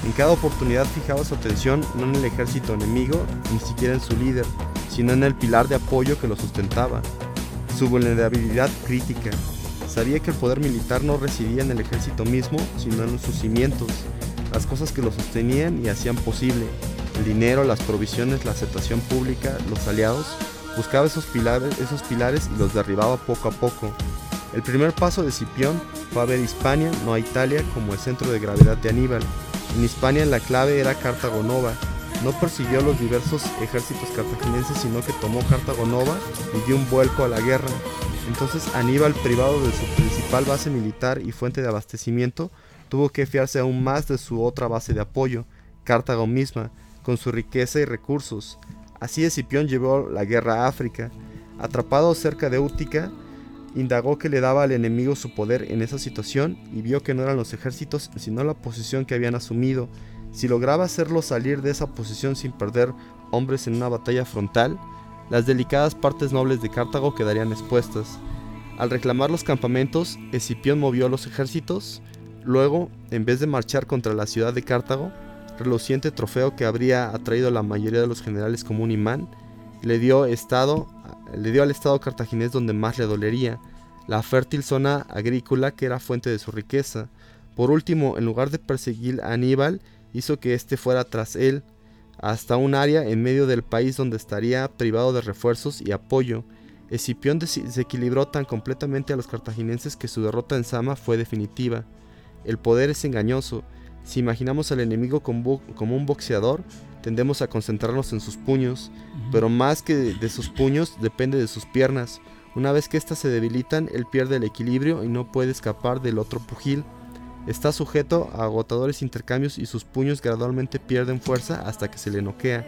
En cada oportunidad fijaba su atención no en el ejército enemigo, ni siquiera en su líder, sino en el pilar de apoyo que lo sustentaba, su vulnerabilidad crítica, Sabía que el poder militar no residía en el ejército mismo, sino en sus cimientos, las cosas que lo sostenían y hacían posible, el dinero, las provisiones, la aceptación pública, los aliados, buscaba esos pilares, esos pilares y los derribaba poco a poco. El primer paso de Escipión fue a ver Hispania, no a Italia, como el centro de gravedad de Aníbal. En Hispania la clave era Cartago Nova. No persiguió los diversos ejércitos cartagineses, sino que tomó Cartago Nova y dio un vuelco a la guerra. Entonces Aníbal, privado de su principal base militar y fuente de abastecimiento, tuvo que fiarse aún más de su otra base de apoyo, Cartago misma, con su riqueza y recursos. Así Escipión llevó la guerra a África. Atrapado cerca de Útica, indagó que le daba al enemigo su poder en esa situación y vio que no eran los ejércitos, sino la posición que habían asumido. Si lograba hacerlo salir de esa posición sin perder hombres en una batalla frontal, las delicadas partes nobles de Cartago quedarían expuestas. Al reclamar los campamentos, Escipión movió los ejércitos, luego, en vez de marchar contra la ciudad de Cartago, reluciente trofeo que habría atraído a la mayoría de los generales como un imán, le dio, estado, le dio al estado cartaginés donde más le dolería, la fértil zona agrícola que era fuente de su riqueza. Por último, en lugar de perseguir a Aníbal, hizo que éste fuera tras él, hasta un área en medio del país donde estaría privado de refuerzos y apoyo. Escipión desequilibró tan completamente a los cartaginenses que su derrota en Sama fue definitiva. El poder es engañoso. Si imaginamos al enemigo como, un boxeador, tendemos a concentrarnos en sus puños, pero más que de sus puños depende de sus piernas. Una vez que éstas se debilitan, él pierde el equilibrio y no puede escapar del otro pugil. Está sujeto a agotadores intercambios y sus puños gradualmente pierden fuerza hasta que se le noquea.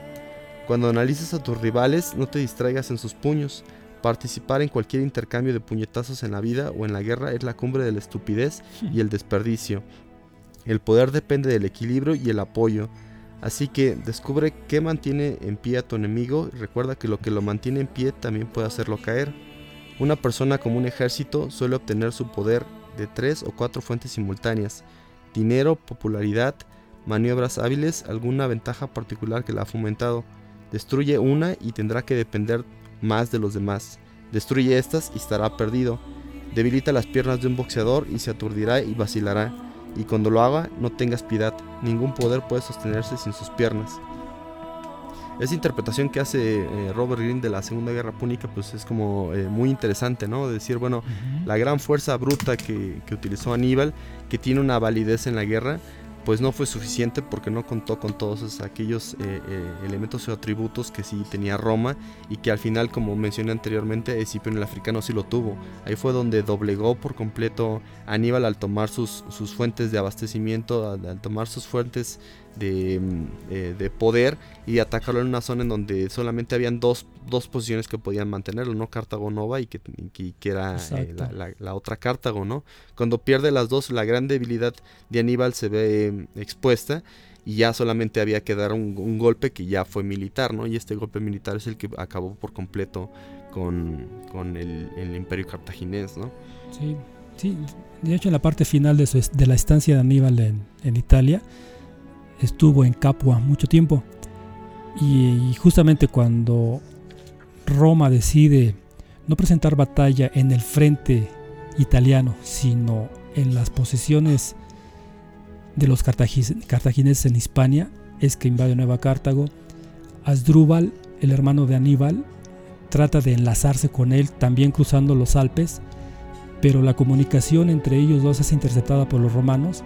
Cuando analices a tus rivales, no te distraigas en sus puños. Participar en cualquier intercambio de puñetazos en la vida o en la guerra es la cumbre de la estupidez y el desperdicio. El poder depende del equilibrio y el apoyo. Así que descubre qué mantiene en pie a tu enemigo y recuerda que lo que lo mantiene en pie también puede hacerlo caer. Una persona como un ejército suele obtener su poder de tres o cuatro fuentes simultáneas. Dinero, popularidad, maniobras hábiles, alguna ventaja particular que la ha fomentado. Destruye una y tendrá que depender más de los demás. Destruye estas y estará perdido. Debilita las piernas de un boxeador y se aturdirá y vacilará y cuando lo haga no tengas piedad, ningún poder puede sostenerse sin sus piernas. Esa interpretación que hace eh, Robert Greene de la Segunda Guerra Púnica pues es como eh, muy interesante, ¿no? Decir, bueno, la gran fuerza bruta que, que utilizó Aníbal, que tiene una validez en la guerra, pues no fue suficiente porque no contó con todos aquellos eh, elementos o atributos que sí tenía Roma y que al final, como mencioné anteriormente, Escipión el africano sí lo tuvo. Ahí fue donde doblegó por completo Aníbal al tomar sus, sus fuentes de abastecimiento, al tomar sus fuentes Mm, eh, de, poder y atacarlo en una zona en donde solamente habían dos, dos posiciones que podían mantenerlo, ¿no? Cartago Nova y que, que, era eh, la, otra Cartago, ¿no? Cuando pierde las dos, la gran debilidad de Aníbal se ve mm, expuesta y ya solamente había que dar un, golpe que ya fue militar, ¿no? Y este golpe militar es el que acabó por completo con, con el, imperio cartaginés, ¿no? Sí, sí. De hecho, en la parte final de, de la estancia de Aníbal en, en Italia, estuvo en Capua mucho tiempo. Y, justamente cuando Roma decide no presentar batalla en el frente italiano, sino en las posesiones de los cartagineses en Hispania, es que invade Nueva Cartago. Asdrúbal, el hermano de Aníbal, trata de enlazarse con él, también cruzando los Alpes, pero la comunicación entre ellos dos es interceptada por los romanos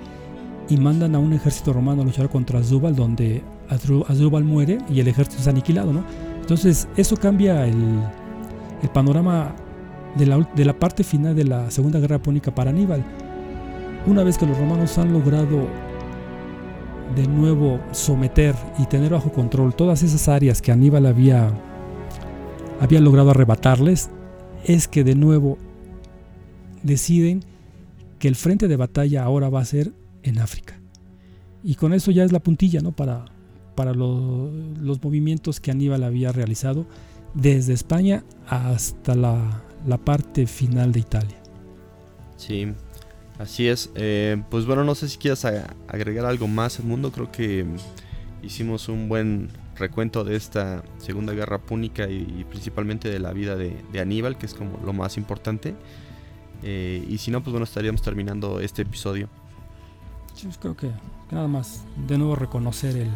y mandan a un ejército romano a luchar contra Asdrúbal, donde Asdrúbal muere y el ejército es aniquilado, ¿no? Entonces, eso cambia el, el panorama de la, de la, parte final de la Segunda Guerra Púnica para Aníbal. Una vez que los romanos han logrado de nuevo someter y tener bajo control todas esas áreas que Aníbal había, había logrado arrebatarles, es que de nuevo deciden que el frente de batalla ahora va a ser en África. Y con eso ya es la puntilla ¿no? para, para los movimientos que Aníbal había realizado desde España hasta la, la parte final de Italia. Sí, así es. Eh, pues bueno, no sé si quieras agregar algo más, mundo Creo que hicimos un buen recuento de esta Segunda Guerra Púnica y, principalmente de la vida de, de, Aníbal, que es como lo más importante. Eh, y si no, pues bueno, estaríamos terminando este episodio. Yo creo que nada más, de nuevo reconocer el,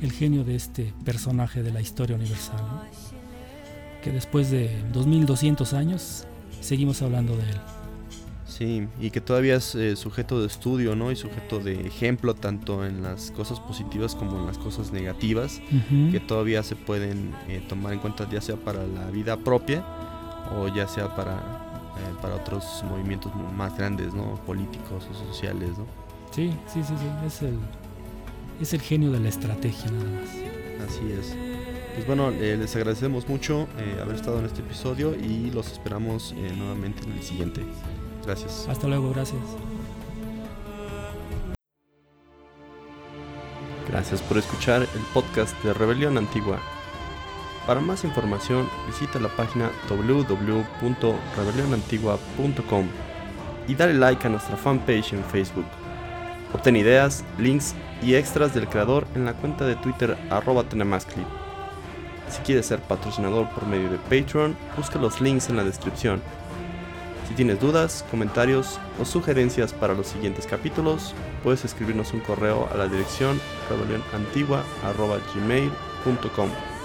el genio de este personaje de la historia universal, ¿no? que después de 2200 años seguimos hablando de él. Sí, y que todavía es eh, sujeto de estudio, ¿no? Y sujeto de ejemplo tanto en las cosas positivas como en las cosas negativas, que todavía se pueden eh, tomar en cuenta ya sea para la vida propia o ya sea para, eh, para otros movimientos más grandes, ¿no? Políticos o sociales, ¿no? Sí, sí, sí, sí, es el, es el genio de la estrategia nada más. Así es. Pues bueno, eh, les agradecemos mucho eh, haber estado en este episodio y los esperamos eh, nuevamente en el siguiente. Gracias. Hasta luego, gracias. Gracias por escuchar el podcast de Rebelión Antigua. Para más información visita la página www.rebelionantigua.com y dale like a nuestra fanpage en Facebook. Obtén ideas, links y extras del creador en la cuenta de Twitter arroba tenemasclip. Si quieres ser patrocinador por medio de Patreon, busca los links en la descripción. Si tienes dudas, comentarios o sugerencias para los siguientes capítulos, puedes escribirnos un correo a la dirección rebelionantigua.gmail.com.